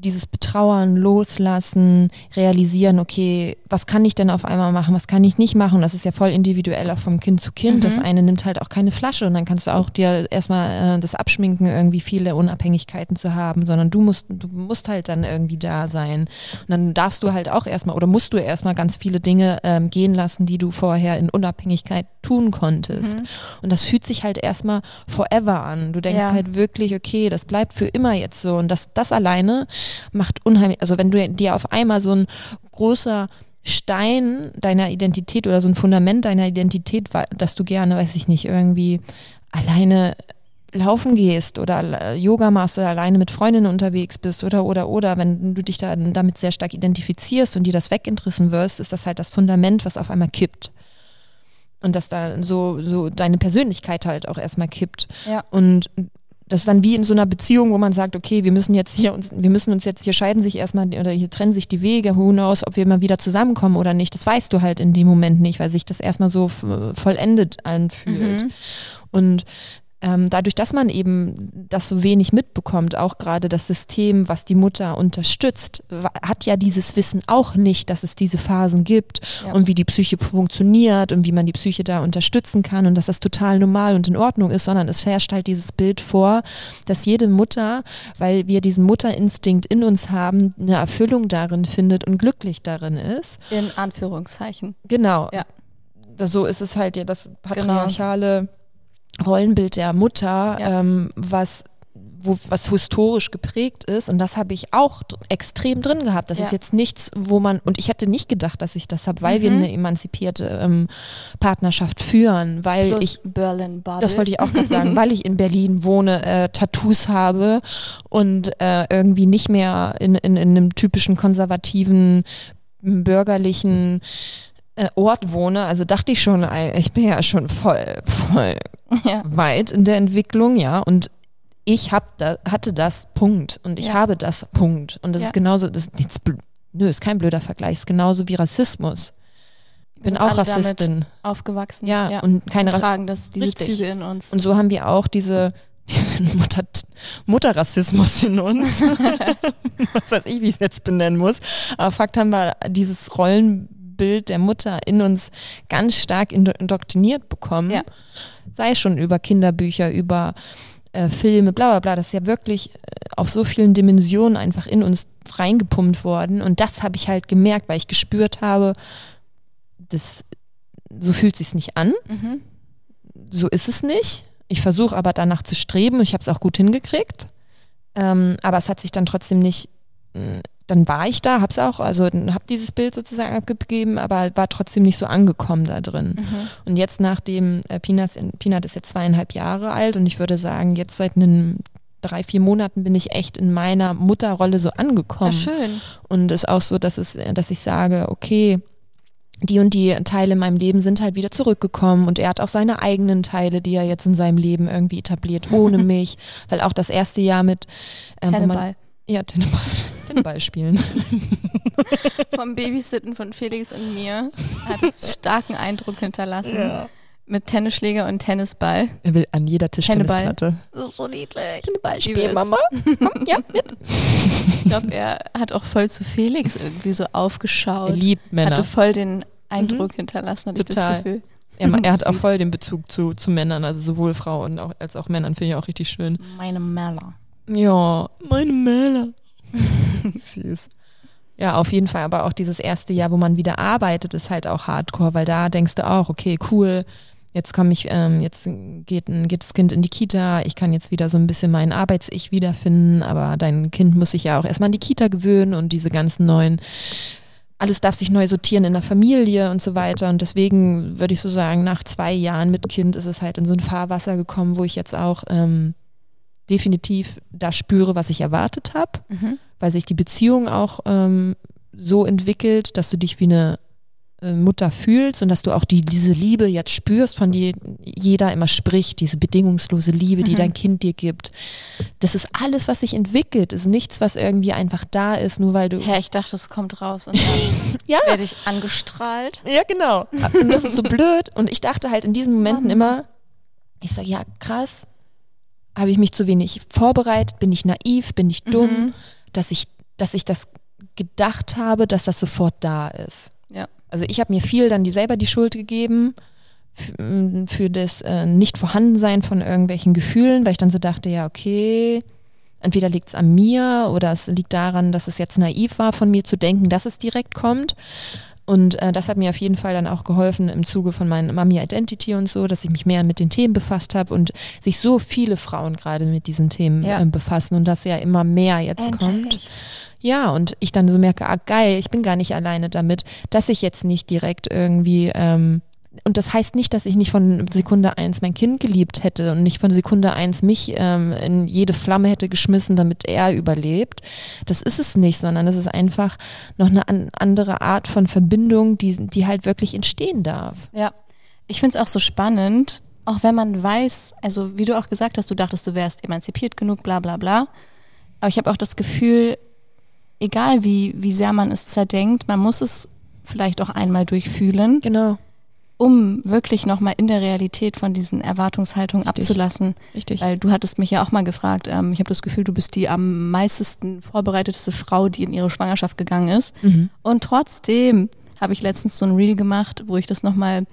dieses Betrauern, Loslassen, realisieren, okay, was kann ich denn auf einmal machen, was kann ich nicht machen? Das ist ja voll individuell auch vom Kind zu Kind. Mhm. Das eine nimmt halt auch keine Flasche und dann kannst du auch dir erstmal äh, das abschminken, irgendwie viele Unabhängigkeiten zu haben, sondern du musst, du musst halt dann irgendwie da sein. Und dann darfst du halt auch erstmal oder musst du erstmal ganz viele Dinge ähm, gehen lassen, die du vorher in Unabhängigkeit tun konntest. Mhm. Und das fühlt sich halt erstmal forever an. Du denkst ja. halt wirklich, okay, das bleibt für immer jetzt so. Und das, das alleine macht unheimlich, also wenn du dir auf einmal so ein großer Stein deiner Identität oder so ein Fundament deiner Identität, dass du gerne, weiß ich nicht, irgendwie alleine laufen gehst oder Yoga machst oder alleine mit Freundinnen unterwegs bist oder oder oder wenn du dich da damit sehr stark identifizierst und dir das weginteressieren wirst, ist das halt das Fundament, was auf einmal kippt. Und dass da so, so deine Persönlichkeit halt auch erstmal kippt. Ja. Und das ist dann wie in so einer Beziehung, wo man sagt, okay, wir müssen jetzt hier uns, wir müssen uns jetzt hier scheiden sich erstmal oder hier trennen sich die Wege, who knows, ob wir mal wieder zusammenkommen oder nicht. Das weißt du halt in dem Moment nicht, weil sich das erstmal so vollendet anfühlt. Mhm. Und ähm, dadurch, dass man eben das so wenig mitbekommt, auch gerade das System, was die Mutter unterstützt, hat ja dieses Wissen auch nicht, dass es diese Phasen gibt ja. und wie die Psyche funktioniert und wie man die Psyche da unterstützen kann und dass das total normal und in Ordnung ist, sondern es herrscht halt dieses Bild vor, dass jede Mutter, weil wir diesen Mutterinstinkt in uns haben, eine Erfüllung darin findet und glücklich darin ist. In Anführungszeichen. Genau. Ja. So ist es halt ja das genau. patriarchale. Genau Rollenbild der Mutter, ja. ähm, was wo, was historisch geprägt ist und das habe ich auch extrem drin gehabt. Das ja. ist jetzt nichts, wo man, und ich hätte nicht gedacht, dass ich das habe, weil mhm. wir eine emanzipierte ähm, Partnerschaft führen, weil Plus ich, Berlin Bubble. das wollte ich auch gerade sagen, weil ich in Berlin wohne, äh, Tattoos habe und äh, irgendwie nicht mehr in, in, in einem typischen konservativen, bürgerlichen äh, Ort wohne, also dachte ich schon, ich bin ja schon voll, voll ja. weit in der Entwicklung, ja. Und ich hab da, hatte das Punkt und ich ja. habe das Punkt. Und das ja. ist genauso, das ist nichts, nö, ist kein blöder Vergleich, ist genauso wie Rassismus. Ich bin auch Rassistin. aufgewachsen. Ja, ja, und keine tragen das diese Richtig. Züge in uns. Und so haben wir auch diese (laughs) diesen Mutter, Mutterrassismus in uns. (laughs) Was weiß ich, wie ich es jetzt benennen muss. Aber Fakt haben wir dieses Rollen Bild der Mutter in uns ganz stark indoktriniert bekommen. Ja. Sei schon über Kinderbücher, über äh, Filme, bla bla bla. Das ist ja wirklich äh, auf so vielen Dimensionen einfach in uns reingepumpt worden. Und das habe ich halt gemerkt, weil ich gespürt habe, das, so fühlt sich nicht an. Mhm. So ist es nicht. Ich versuche aber danach zu streben. Ich habe es auch gut hingekriegt. Ähm, aber es hat sich dann trotzdem nicht äh, dann war ich da, hab's auch, also habe dieses Bild sozusagen abgegeben, aber war trotzdem nicht so angekommen da drin. Mhm. Und jetzt nachdem äh, Peanut, Peanut ist jetzt zweieinhalb Jahre alt und ich würde sagen, jetzt seit einem drei, vier Monaten bin ich echt in meiner Mutterrolle so angekommen. Ja, schön. Und es ist auch so, dass es, dass ich sage, okay, die und die Teile in meinem Leben sind halt wieder zurückgekommen und er hat auch seine eigenen Teile, die er jetzt in seinem Leben irgendwie etabliert, ohne (laughs) mich, weil auch das erste Jahr mit ähm, Tenneball. Ja, Tenneball, (laughs) Tenneball spielen. (laughs) Vom Babysitten von Felix und mir hat es starken Eindruck hinterlassen. Ja. Mit Tennisschläger und Tennisball. Er will an jeder Tischtennisplatte. Das ist so niedlich. Tenneball spielen, Mama. Komm, ja, (laughs) mit. Ich glaube, er hat auch voll zu Felix irgendwie so aufgeschaut. Er liebt Männer. Hatte voll den Eindruck mhm. hinterlassen, hatte Total. ich das Gefühl. Er, er, hat auch voll den Bezug zu, zu Männern, also sowohl Frauen als auch Männern, finde ich auch richtig schön. Meine Männer. Ja, meine Mähler. (laughs) Süß. Ja, auf jeden Fall. Aber auch dieses erste Jahr, wo man wieder arbeitet, ist halt auch hardcore, weil da denkst du auch, okay, cool, jetzt komme ich, ähm, jetzt geht, geht das Kind in die Kita, ich kann jetzt wieder so ein bisschen mein Arbeits-Ich wiederfinden, aber dein Kind muss sich ja auch erstmal an die Kita gewöhnen und diese ganzen neuen, alles darf sich neu sortieren in der Familie und so weiter. Und deswegen würde ich so sagen, nach zwei Jahren mit Kind ist es halt in so ein Fahrwasser gekommen, wo ich jetzt auch ähm, definitiv da spüre, was ich erwartet habe, mhm. weil sich die Beziehung auch ähm, so entwickelt, dass du dich wie eine äh, Mutter fühlst und dass du auch die, diese Liebe jetzt spürst, von die jeder immer spricht, diese bedingungslose Liebe, die Mhm. dein Kind dir gibt. Das ist alles, was sich entwickelt, ist nichts, was irgendwie einfach da ist, nur weil du. Hä, ich dachte, es kommt raus und dann (laughs) Ja. werde ich angestrahlt. Ja, genau. (laughs) Und das ist so blöd. Und ich dachte halt in diesen Momenten Mann. immer, ich sage, ja, krass, habe ich mich zu wenig vorbereitet, bin ich naiv, bin ich dumm, Mhm. dass ich, dass ich das gedacht habe, dass das sofort da ist. Ja. Also ich habe mir viel dann die selber die Schuld gegeben für das äh, Nicht-Vorhandensein von irgendwelchen Gefühlen, weil ich dann so dachte, ja, okay, entweder liegt es an mir oder es liegt daran, dass es jetzt naiv war von mir zu denken, dass es direkt kommt. Und äh, das hat mir auf jeden Fall dann auch geholfen im Zuge von meinem Mami Identity und so, dass ich mich mehr mit den Themen befasst habe und sich so viele Frauen gerade mit diesen Themen Ja. äh, befassen und das ja immer mehr jetzt kommt. Ja, und ich dann so merke, ah geil, ich bin gar nicht alleine damit, dass ich jetzt nicht direkt irgendwie, ähm, und das heißt nicht, dass ich nicht von Sekunde eins mein Kind geliebt hätte und nicht von Sekunde eins mich ähm, in jede Flamme hätte geschmissen, damit er überlebt. Das ist es nicht, sondern es ist einfach noch eine an, andere Art von Verbindung, die, die halt wirklich entstehen darf. Ja, ich finde es auch so spannend, auch wenn man weiß, also wie du auch gesagt hast, du dachtest, du wärst emanzipiert genug, bla bla bla. Aber ich habe auch das Gefühl, egal wie, wie sehr man es zerdenkt, man muss es vielleicht auch einmal durchfühlen, Genau, um wirklich nochmal in der Realität von diesen Erwartungshaltungen Richtig. abzulassen. richtig. Weil du hattest mich ja auch mal gefragt, ähm, ich habe das Gefühl, du bist die am meisten vorbereitetste Frau, die in ihre Schwangerschaft gegangen ist. Mhm. Und trotzdem habe ich letztens so ein Reel gemacht, wo ich das nochmal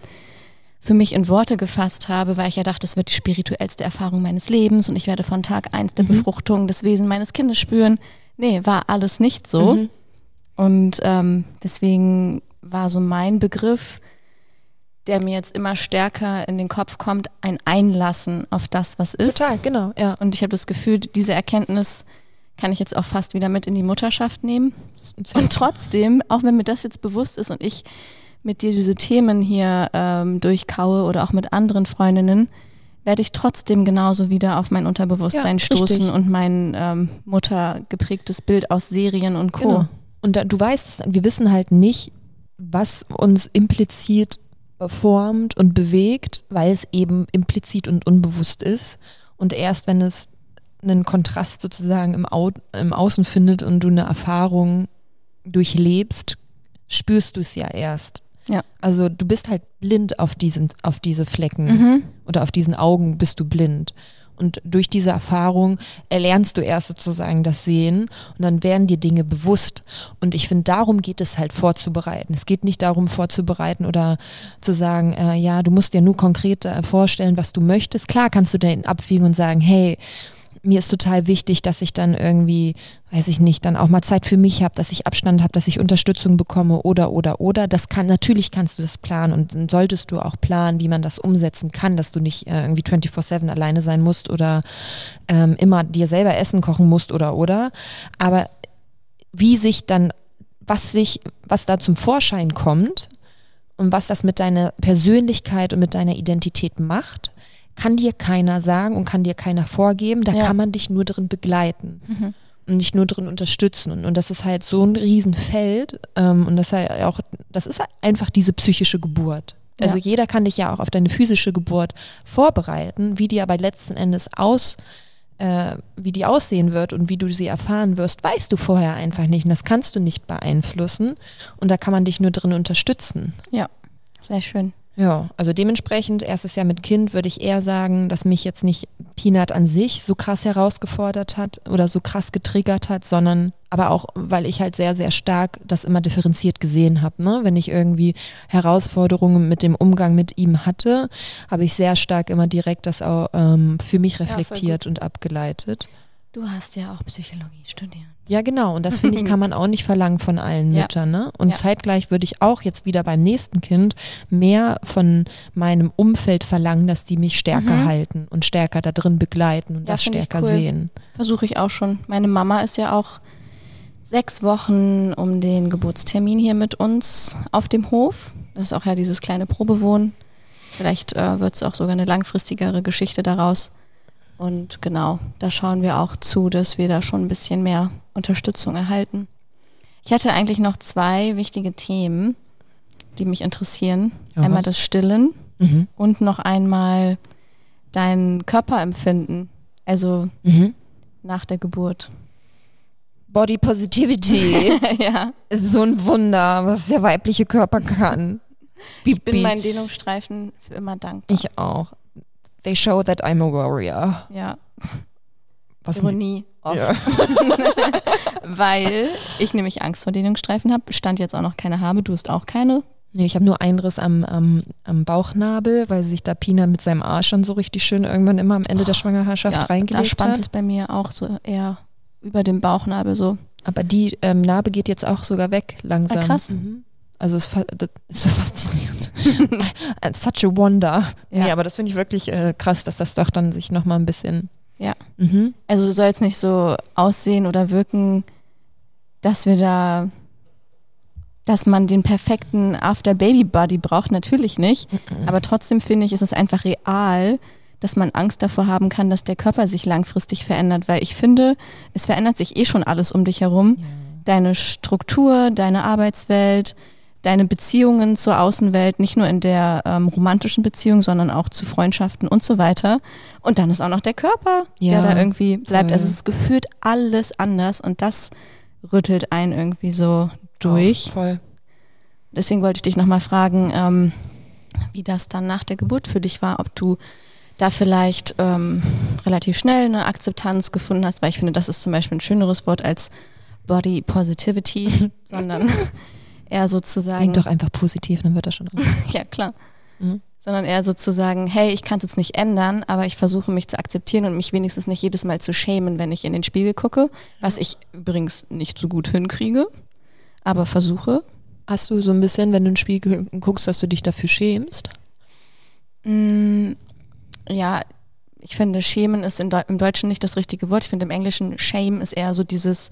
für mich in Worte gefasst habe, weil ich ja dachte, das wird die spirituellste Erfahrung meines Lebens und ich werde von Tag eins der Mhm. Befruchtung das Wesen meines Kindes spüren. Nee, war alles nicht so. Mhm. Und ähm, deswegen war so mein Begriff, der mir jetzt immer stärker in den Kopf kommt, ein Einlassen auf das, was ist. Total, genau, ja. Und ich habe das Gefühl, diese Erkenntnis kann ich jetzt auch fast wieder mit in die Mutterschaft nehmen. Und trotzdem, auch wenn mir das jetzt bewusst ist und ich mit dir diese Themen hier ähm, durchkaue oder auch mit anderen Freundinnen, werde ich trotzdem genauso wieder auf mein Unterbewusstsein Ja, stoßen richtig. und mein ähm, muttergeprägtes Bild aus Serien und Co. Genau. Und da, du weißt, wir wissen halt nicht, was uns implizit formt und bewegt, weil es eben implizit und unbewusst ist. Und erst wenn es einen Kontrast sozusagen im, Au im Außen findet und du eine Erfahrung durchlebst, spürst du es ja erst. Ja. Also du bist halt blind auf diesen, auf diese Flecken Mhm. oder auf diesen Augen bist du blind. Und durch diese Erfahrung erlernst du erst sozusagen das Sehen und dann werden dir Dinge bewusst. Und ich finde, darum geht es halt vorzubereiten. Es geht nicht darum vorzubereiten oder zu sagen, äh, ja, du musst dir nur konkret äh, vorstellen, was du möchtest. Klar kannst du den abwiegen und sagen, hey, mir ist total wichtig, dass ich dann irgendwie, weiß ich nicht, dann auch mal Zeit für mich habe, dass ich Abstand habe, dass ich Unterstützung bekomme oder oder oder. Das kann natürlich kannst du das planen und solltest du auch planen, wie man das umsetzen kann, dass du nicht äh, irgendwie 24/7 alleine sein musst oder ähm, immer dir selber Essen kochen musst oder oder. Aber wie sich dann, was sich, was da zum Vorschein kommt und was das mit deiner Persönlichkeit und mit deiner Identität macht, kann dir keiner sagen und kann dir keiner vorgeben. Da Ja. kann man dich nur drin begleiten Mhm. und dich nur drin unterstützen. Und, und das ist halt so ein Riesenfeld. Ähm, und das, ist halt auch, das ist halt einfach diese psychische Geburt. Also Ja. jeder kann dich ja auch auf deine physische Geburt vorbereiten, wie die aber letzten Endes aus, äh, wie die aussehen wird und wie du sie erfahren wirst, weißt du vorher einfach nicht. Und das kannst du nicht beeinflussen. Und da kann man dich nur drin unterstützen. Sehr schön. Ja, also dementsprechend, erstes Jahr mit Kind, würde ich eher sagen, dass mich jetzt nicht Peanut an sich so krass herausgefordert hat oder so krass getriggert hat, sondern aber auch, weil ich halt sehr, sehr stark das immer differenziert gesehen habe. Ne? Wenn ich irgendwie Herausforderungen mit dem Umgang mit ihm hatte, habe ich sehr stark immer direkt das auch ähm, für mich reflektiert und abgeleitet. Du hast ja auch Psychologie studiert. Ja, genau. Und das finde ich, kann (laughs) man auch nicht verlangen von allen Ja. Müttern. Ne? Und Ja. zeitgleich würde ich auch jetzt wieder beim nächsten Kind mehr von meinem Umfeld verlangen, dass die mich stärker Mhm. halten und stärker da drin begleiten und Ja, das stärker cool. sehen. Versuche ich auch schon. Meine Mama ist ja auch sechs Wochen um den Geburtstermin hier mit uns auf dem Hof. Das ist auch ja dieses kleine Probewohnen. Vielleicht äh, wird es auch sogar eine langfristigere Geschichte daraus. Und genau, da schauen wir auch zu, dass wir da schon ein bisschen mehr Unterstützung erhalten. Ich hatte eigentlich noch zwei wichtige Themen. die mich interessieren. Ja, einmal was? das Stillen Mhm. und noch einmal dein Körperempfinden, also Mhm. nach der Geburt. Body Positivity (laughs) ja, ist so ein Wunder, was der weibliche Körper kann. ich bin meinen Dehnungsstreifen für immer dankbar. ich auch. They show that I'm a warrior. ja, Was Ironie. off. Ja. (laughs) Weil ich nämlich Angst vor Dehnungsstreifen habe. Stand jetzt auch noch keine habe, du hast auch keine. Nee, ich habe nur einen Riss am, am, am Bauchnabel, weil sich da Pina mit seinem Arsch schon so richtig schön irgendwann immer am Ende der Schwangerschaft Ja, da reingelegt spannt hat. es bei mir auch so eher über dem Bauchnabel so. Aber die ähm, Narbe geht jetzt auch sogar weg langsam. Ah, krass. Mhm. Also es ist, so faszinierend. (laughs) It's Such a wonder. Ja. Nee, aber das finde ich wirklich äh, krass, dass das doch dann sich nochmal ein bisschen. Ja. Mhm. Also soll es nicht so aussehen oder wirken, dass wir da, dass man den perfekten After-Baby-Body braucht, natürlich nicht. Aber trotzdem finde ich, ist es einfach real, dass man Angst davor haben kann, dass der Körper sich langfristig verändert, weil ich finde, es verändert sich eh schon alles um dich herum. Deine Struktur, deine Arbeitswelt, deine Beziehungen zur Außenwelt, nicht nur in der ähm, romantischen Beziehung, sondern auch zu Freundschaften und so weiter. Und dann ist auch noch der Körper, Ja, der da irgendwie bleibt. voll. Also es ist gefühlt alles anders und das rüttelt einen irgendwie so durch. Auch voll. Deswegen wollte ich dich nochmal fragen, ähm, wie das dann nach der Geburt für dich war, ob du da vielleicht ähm, relativ schnell eine Akzeptanz gefunden hast, weil ich finde, das ist zum Beispiel ein schöneres Wort als Body Positivity, (laughs) sondern eher sozusagen, Denk doch einfach positiv, dann wird das schon. (laughs) ja klar, Mhm. sondern eher sozusagen, hey, ich kann es jetzt nicht ändern, aber ich versuche mich zu akzeptieren und mich wenigstens nicht jedes Mal zu schämen, wenn ich in den Spiegel gucke, was ich übrigens nicht so gut hinkriege, aber versuche. Hast du so ein bisschen, wenn du in den Spiegel guckst, dass du dich dafür schämst? Mm, ja, ich finde, schämen ist im Deutschen nicht das richtige Wort. Ich finde, im Englischen shame ist eher so dieses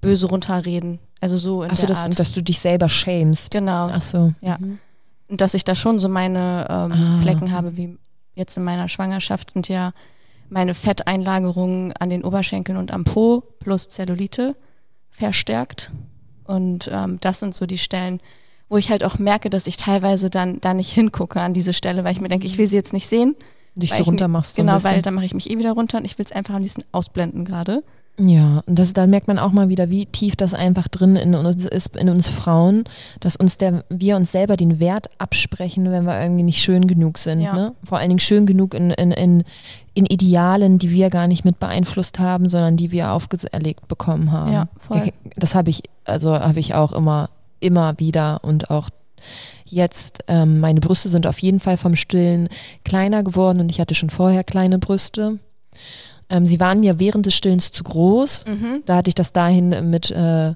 böse runterreden. Also so in Achso, der dass, Art. dass du dich selber schämst. genau. Achso. Ja. Mhm. Und dass ich da schon so meine ähm, Ah. Flecken habe, wie jetzt in meiner Schwangerschaft sind ja meine Fetteinlagerungen an den Oberschenkeln und am Po plus Zellulite verstärkt. Und ähm, das sind so die Stellen, wo ich halt auch merke, dass ich teilweise dann da nicht hingucke an diese Stelle, weil ich mir denke, ich will sie jetzt nicht sehen. Dich so runter machst. So Genau, weil dann mache ich mich eh wieder runter und ich will es einfach am liebsten ausblenden gerade. Ja, und das, da merkt man auch mal wieder, wie tief das einfach drin in uns ist, in uns Frauen, dass uns der, wir uns selber den Wert absprechen, wenn wir irgendwie nicht schön genug sind. Ja. Ne? Vor allen Dingen schön genug in, in, in, in Idealen, die wir gar nicht mit beeinflusst haben, sondern die wir auferlegt bekommen haben. Ja, voll. Das habe ich, also habe ich auch immer, immer wieder und auch jetzt, ähm, meine Brüste sind auf jeden Fall vom Stillen kleiner geworden und ich hatte schon vorher kleine Brüste. Ähm, sie waren mir während des Stillens zu groß. Mhm. Da hatte ich das dahin mit äh,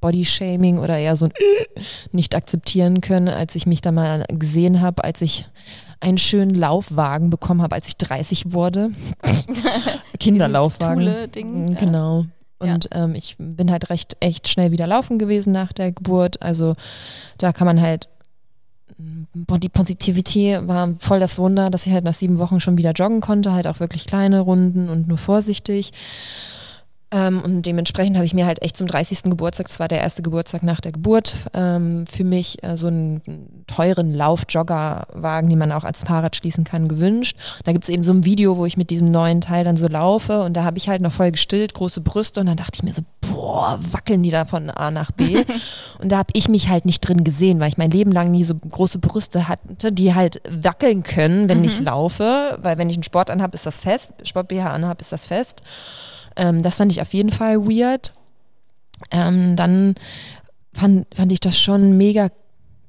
Bodyshaming oder eher so ein (laughs) nicht akzeptieren können, als ich mich da mal gesehen habe, als ich einen schönen Laufwagen bekommen habe, als ich 30 wurde. (laughs) Kinderlaufwagen. Mm, ja. Genau. Und ähm, ich bin halt recht echt schnell wieder laufen gewesen nach der Geburt. Also da kann man halt Body Positivity war voll das Wunder, dass ich halt nach sieben Wochen schon wieder joggen konnte, halt auch wirklich kleine Runden und nur vorsichtig. Ähm, und dementsprechend habe ich mir halt echt zum 30. Geburtstag, das war der erste Geburtstag nach der Geburt, ähm, für mich äh, so einen teuren Lauf-Joggerwagen, den man auch als Fahrrad schließen kann, gewünscht. Da gibt es eben so ein Video, wo ich mit diesem neuen Teil dann so laufe und da habe ich halt noch voll gestillt, große Brüste und dann dachte ich mir so, boah, wackeln die da von A nach B. (laughs) und da habe ich mich halt nicht drin gesehen, weil ich mein Leben lang nie so große Brüste hatte, die halt wackeln können, wenn ich laufe, weil wenn ich einen Sport anhabe, ist das fest, Sport-BH anhabe, ist das fest. Ähm, das fand ich auf jeden Fall weird. Ähm, dann fand, fand ich das schon mega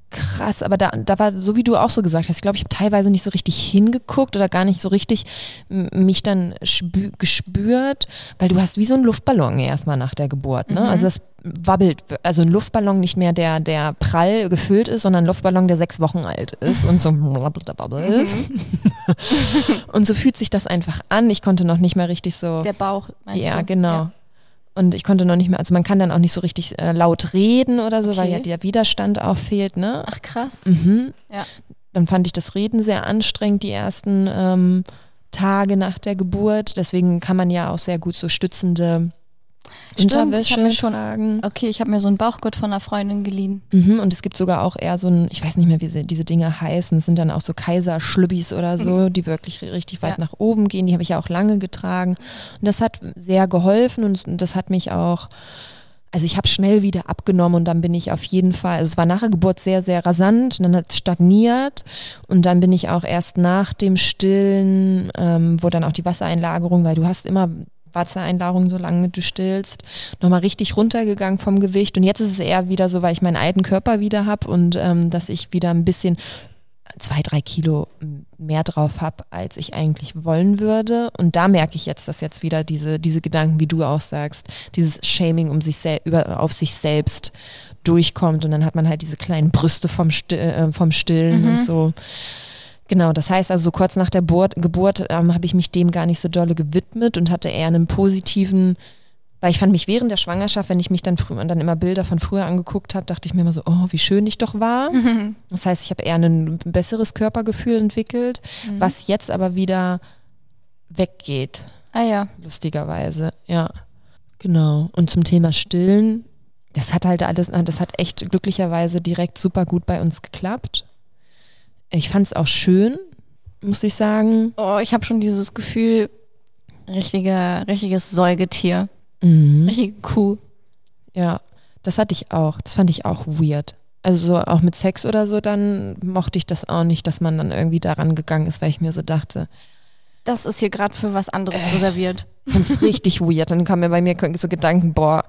krass, aber da, da war, so wie du auch so gesagt hast, ich glaube, ich habe teilweise nicht so richtig hingeguckt oder gar nicht so richtig mich dann spü gespürt, weil du hast wie so einen Luftballon erstmal nach der Geburt, ne? Also das wabbelt, also ein Luftballon nicht mehr der, der prall gefüllt ist, sondern ein Luftballon, der sechs Wochen alt ist und so ist. und so fühlt sich das einfach an. Ich konnte noch nicht mehr richtig so. Der Bauch, meinst Ja, du? genau. Und ich konnte noch nicht mehr, also man kann dann auch nicht so richtig äh, laut reden oder so, weil Okay. ja der Widerstand auch fehlt, ne? Ach krass. Mhm. Ja. Dann fand ich das Reden sehr anstrengend, die ersten ähm, Tage nach der Geburt. Deswegen kann man ja auch sehr gut so stützende Unterwäsche ich schon- tragen. Okay, ich habe mir so einen Bauchgurt von einer Freundin geliehen. Mhm, und es gibt sogar auch eher so ein, ich weiß nicht mehr, wie sie, diese Dinge heißen, es sind dann auch so Kaiserschlübbis oder so, die wirklich richtig weit Ja. nach oben gehen. Die habe ich ja auch lange getragen. Und das hat sehr geholfen und und das hat mich auch, also ich habe schnell wieder abgenommen und dann bin ich auf jeden Fall, also es war nach der Geburt sehr, sehr rasant und dann hat es stagniert und dann bin ich auch erst nach dem Stillen, ähm, wo dann auch die Wassereinlagerung, weil du hast immer Wassereinlagerung, solange du stillst, nochmal richtig runtergegangen vom Gewicht. Und jetzt ist es eher wieder so, weil ich meinen alten Körper wieder habe und ähm, dass ich wieder ein bisschen zwei, drei Kilo mehr drauf habe, als ich eigentlich wollen würde. Und da merke ich jetzt, dass jetzt wieder diese, diese Gedanken, wie du auch sagst, dieses Shaming um sich sel über, auf sich selbst durchkommt. Und dann hat man halt diese kleinen Brüste vom, Still, äh, vom Stillen und so. Genau, das heißt also so kurz nach der Geburt, Geburt ähm, habe ich mich dem gar nicht so dolle gewidmet und hatte eher einen positiven, weil ich fand mich während der Schwangerschaft, wenn ich mich dann früher dann immer Bilder von früher angeguckt habe, dachte ich mir immer so, oh, wie schön ich doch war. (laughs) Das heißt, ich habe eher ein besseres Körpergefühl entwickelt, was jetzt aber wieder weggeht, Ah ja. lustigerweise. Ja, genau. Und zum Thema Stillen, das hat halt alles, das hat echt glücklicherweise direkt super gut bei uns geklappt. Ich fand es auch schön, muss ich sagen. Oh, ich habe schon dieses Gefühl, richtiger, richtiges Säugetier. Mhm. Richtige Kuh. Ja, das hatte ich auch. Das fand ich auch weird. Also so auch mit Sex oder so, dann mochte ich das auch nicht, dass man dann irgendwie daran gegangen ist, weil ich mir so dachte, Das ist hier gerade für was anderes reserviert. ich fand es richtig weird. Dann kamen mir bei mir so Gedanken, boah,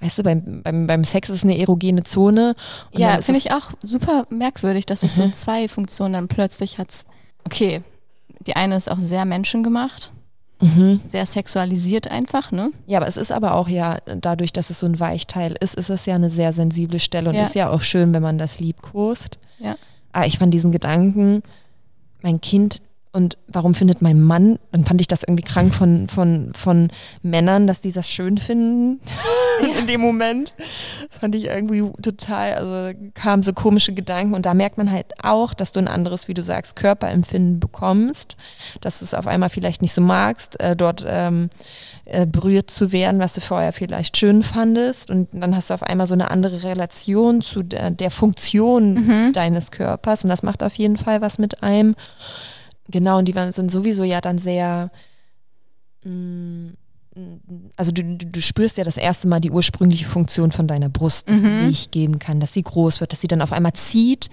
weißt du, beim, beim, beim Sex ist eine erogene Zone. Und Ja, finde es- ich auch super merkwürdig, dass es so zwei Funktionen dann plötzlich hat. Okay, die eine ist auch sehr menschengemacht, Mhm. sehr sexualisiert einfach, ne? Ja, aber es ist aber auch ja, dadurch, dass es so ein Weichteil ist, ist es ja eine sehr sensible Stelle und Ja. ist ja auch schön, wenn man das liebkost. Ja. Aber ich fand diesen Gedanken, mein Kind und warum findet mein Mann, dann fand ich das irgendwie krank von, von, von Männern, dass die das schön finden (laughs) in dem Moment. Das fand ich irgendwie total, also kamen so komische Gedanken. Und da merkt man halt auch, dass du ein anderes, wie du sagst, Körperempfinden bekommst, dass du es auf einmal vielleicht nicht so magst, äh, dort ähm, äh, berührt zu werden, was du vorher vielleicht schön fandest. Und dann hast du auf einmal so eine andere Relation zu der, der Funktion deines Körpers. Und das macht auf jeden Fall was mit einem. Genau, und die sind sowieso ja dann sehr, mm, also du, du, du spürst ja das erste Mal die ursprüngliche Funktion von deiner Brust, dass sie Milch geben kann, dass sie groß wird, dass sie dann auf einmal zieht.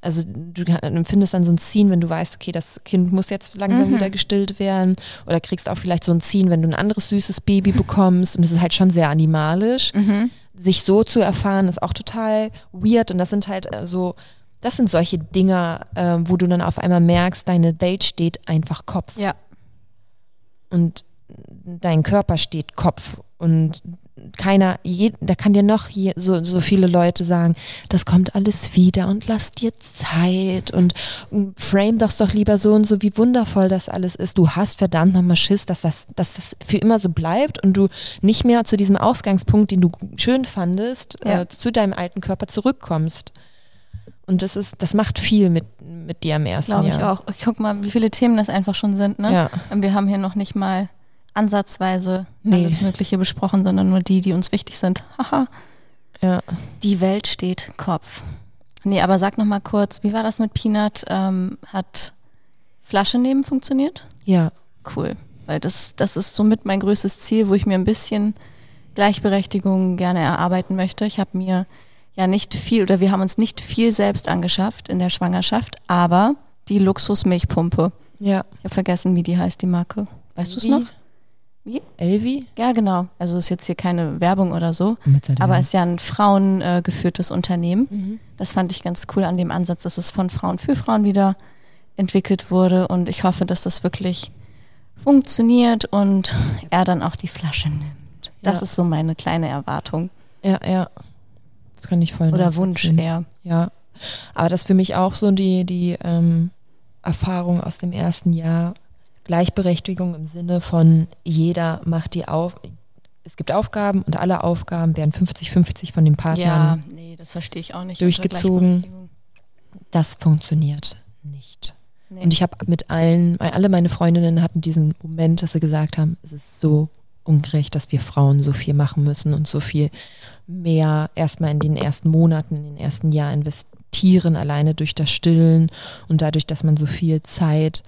Also du empfindest dann so ein Ziehen, wenn du weißt, okay, das Kind muss jetzt langsam wieder gestillt werden. Oder kriegst auch vielleicht so ein Ziehen, wenn du ein anderes süßes Baby bekommst. Und es ist halt schon sehr animalisch. Sich so zu erfahren, ist auch total weird. Und das sind halt äh, so, das sind solche Dinger, äh, wo du dann auf einmal merkst, deine Welt steht einfach Kopf Ja. und dein Körper steht Kopf und keiner, je, da kann dir noch je, so, so viele Leute sagen, das kommt alles wieder und lass dir Zeit und frame doch doch lieber so und so, wie wundervoll das alles ist. Du hast verdammt nochmal Schiss, dass das, dass das für immer so bleibt und du nicht mehr zu diesem Ausgangspunkt, den du schön fandest, Ja. äh, zu deinem alten Körper zurückkommst. Und das ist, das macht viel mit, mit dir im ersten Glaube ich Jahr. auch. Guck mal, wie viele Themen das einfach schon sind, ne? Ja. Und wir haben hier noch nicht mal ansatzweise Nee. alles Mögliche besprochen, sondern nur die, die uns wichtig sind. Haha. Ja. Die Welt steht Kopf. Nee, aber sag noch mal kurz, wie war das mit Peanut? Ähm, hat Flasche nehmen funktioniert? Ja. Cool. Weil das, das ist somit mein größtes Ziel, wo ich mir ein bisschen Gleichberechtigung gerne erarbeiten möchte. Ich habe mir ja nicht viel oder wir haben uns nicht viel selbst angeschafft in der Schwangerschaft, aber die Luxusmilchpumpe. Ja. Ich habe vergessen, wie die heißt, die Marke. Weißt du es noch? Wie? Elvi? Ja, genau. Also ist jetzt hier keine Werbung oder so, aber ist ja ein frauengeführtes äh, Unternehmen. Mhm. Das fand ich ganz cool an dem Ansatz, dass es von Frauen für Frauen wieder entwickelt wurde und ich hoffe, dass das wirklich funktioniert und er dann auch die Flasche nimmt. Das Ja. ist so meine kleine Erwartung Ja, ja. Das kann ich voll oder Wunsch eher. Ja. Aber das ist für mich auch so die, die ähm, Erfahrung aus dem ersten Jahr. Gleichberechtigung im Sinne von jeder macht die auf. Es gibt Aufgaben und alle Aufgaben werden 50-50 von den Ja, Partnern. nee, das verstehe ich auch nicht. Durchgezogen. Das funktioniert nicht. Nee. Und ich habe mit allen, alle meine Freundinnen hatten diesen Moment, dass sie gesagt haben, es ist so ungerecht, dass wir Frauen so viel machen müssen und so viel mehr erstmal in den ersten Monaten, in den ersten Jahren investieren, alleine durch das Stillen und dadurch, dass man so viel Zeit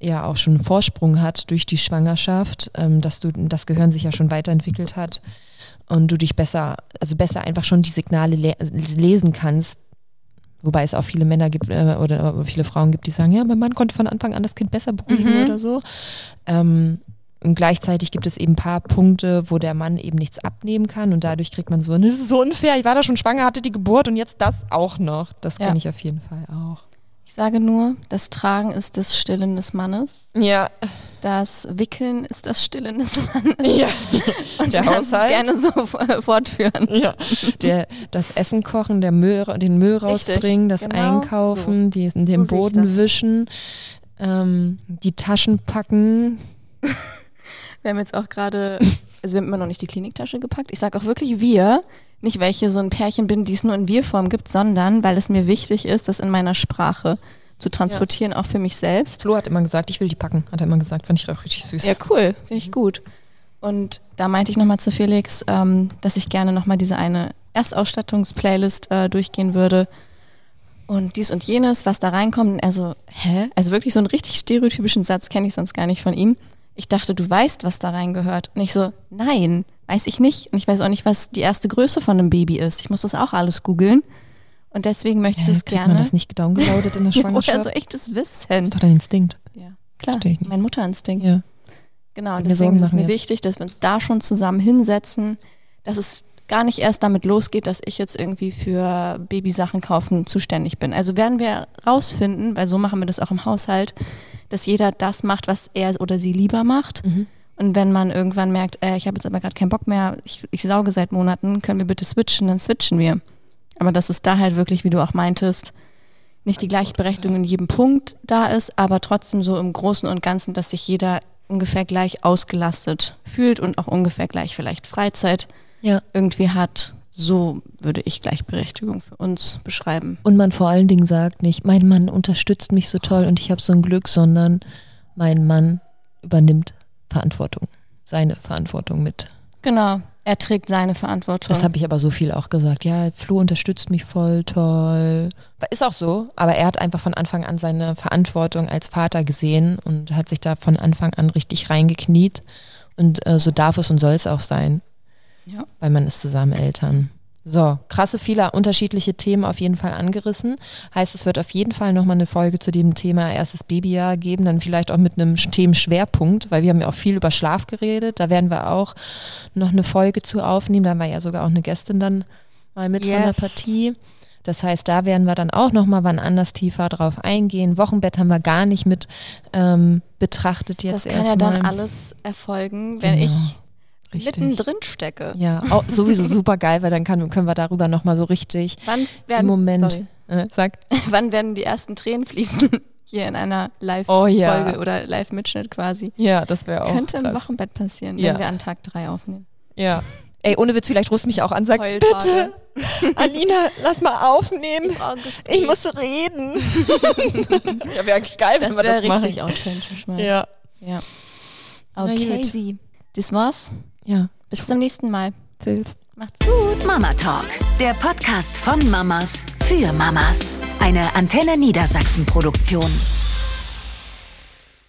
ja auch schon einen Vorsprung hat durch die Schwangerschaft, ähm, dass du das Gehirn sich ja schon weiterentwickelt hat und du dich besser, also besser einfach schon die Signale le lesen kannst. Wobei es auch viele Männer gibt äh, oder viele Frauen gibt, die sagen, ja, mein Mann konnte von Anfang an das Kind besser beruhigen Mhm. oder so. Ähm, und gleichzeitig gibt es eben ein paar Punkte, wo der Mann eben nichts abnehmen kann und dadurch kriegt man so, das (laughs) ist so unfair, ich war da schon schwanger, hatte die Geburt und jetzt das auch noch. Das Ja. kenne ich auf jeden Fall auch. Ich sage nur, das Tragen ist das Stillen des Mannes. Ja, Das Wickeln ist das Stillen des Mannes. ja. (laughs) Und Der Haushalt. gerne so fortführen. Ja, der, das Essen kochen, der Müll, den Müll Richtig, rausbringen, das genau Einkaufen, die, den So Boden wischen, ähm, die Taschen packen. (laughs) Wir haben jetzt auch gerade, also wir haben immer noch nicht die Kliniktasche gepackt. Ich sage auch wirklich wir, nicht welche so ein Pärchen bin, die es nur in Wir-Form gibt, sondern weil es mir wichtig ist, das in meiner Sprache zu transportieren, auch für mich selbst. Flo hat immer gesagt, ich will die packen, hat er immer gesagt, fand ich auch richtig süß. Ja, cool, finde ich gut. Und da meinte ich nochmal zu Felix, ähm, dass ich gerne nochmal diese eine Erstausstattungs-Playlist äh, durchgehen würde. Und dies und jenes, was da reinkommt. Und er so, hä? Also wirklich so einen richtig stereotypischen Satz kenne ich sonst gar nicht von ihm. Ich dachte, du weißt, was da reingehört. Und ich so, nein, weiß ich nicht. Und ich weiß auch nicht, was die erste Größe von einem Baby ist. Ich muss das auch alles googeln. Und deswegen möchte ich Hä, das gerne. man das nicht downgeloadet in der (laughs) Woher Schwangerschaft? soll ich das wissen? das ist doch dein Instinkt. Ja, klar. Ich. Mein Mutterinstinkt. Ja. Genau, und deswegen ist es mir jetzt. wichtig, dass wir uns da schon zusammen hinsetzen, dass es gar nicht erst damit losgeht, dass ich jetzt irgendwie für Babysachen kaufen zuständig bin. Also werden wir rausfinden, weil so machen wir das auch im Haushalt, dass jeder das macht, was er oder sie lieber macht. Mhm. Und wenn man irgendwann merkt, äh, ich habe jetzt aber gerade keinen Bock mehr, ich, ich sauge seit Monaten, können wir bitte switchen, dann switchen wir. Aber dass es da halt wirklich, wie du auch meintest, nicht die Gleichberechtigung in jedem Punkt da ist, aber trotzdem so im Großen und Ganzen, dass sich jeder ungefähr gleich ausgelastet fühlt und auch ungefähr gleich vielleicht Freizeit Ja. irgendwie hat. So würde ich Gleichberechtigung für uns beschreiben. Und man vor allen Dingen sagt nicht, mein Mann unterstützt mich so toll und ich habe so ein Glück, sondern mein Mann übernimmt Verantwortung, seine Verantwortung mit. Genau, er trägt seine Verantwortung. Das habe ich aber so viel auch gesagt. Ja, Flo unterstützt mich voll toll. Ist auch so, aber er hat einfach von Anfang an seine Verantwortung als Vater gesehen und hat sich da von Anfang an richtig reingekniet. Und äh, so darf es und soll es auch sein, ja. weil man ist zusammen Eltern. So, krasse, viele unterschiedliche Themen auf jeden Fall angerissen. Heißt, es wird auf jeden Fall nochmal eine Folge zu dem Thema erstes Babyjahr geben, dann vielleicht auch mit einem Sch- Themenschwerpunkt, weil wir haben ja auch viel über Schlaf geredet. Da werden wir auch noch eine Folge zu aufnehmen. Da war ja sogar auch eine Gästin dann mal mit von der Yes. Partie. Das heißt, da werden wir dann auch nochmal wann anders tiefer drauf eingehen. Wochenbett haben wir gar nicht mit ähm, betrachtet jetzt Das kann ja dann erstmal. alles erfolgen, wenn Genau, ich Richtig. mittendrin stecke. Ja, auch sowieso (laughs) super geil, weil dann kann, können wir darüber nochmal so richtig Wann werden, Moment. Sorry, äh, sag. (laughs) wann werden die ersten Tränen fließen? (laughs) Hier in einer Oh ja. Live-Folge oder Live-Mitschnitt quasi. Ja, das wäre auch Könnte im krass. Wochenbett passieren, Ja. wenn wir an Tag drei aufnehmen. Ja. Ey, ohne Witz, vielleicht rust mich auch an, sag, Heultage. bitte, Alina, lass mal aufnehmen. Ich muss reden. ja, wäre eigentlich geil, wenn das wir wäre das machen. richtig authentisch mal. Ja. ja. Okay. Das war's. Ja. Bis zum nächsten Mal. Tschüss. Macht's gut. Mama Talk, der Podcast von Mamas für Mamas. Eine Antenne Niedersachsen Produktion.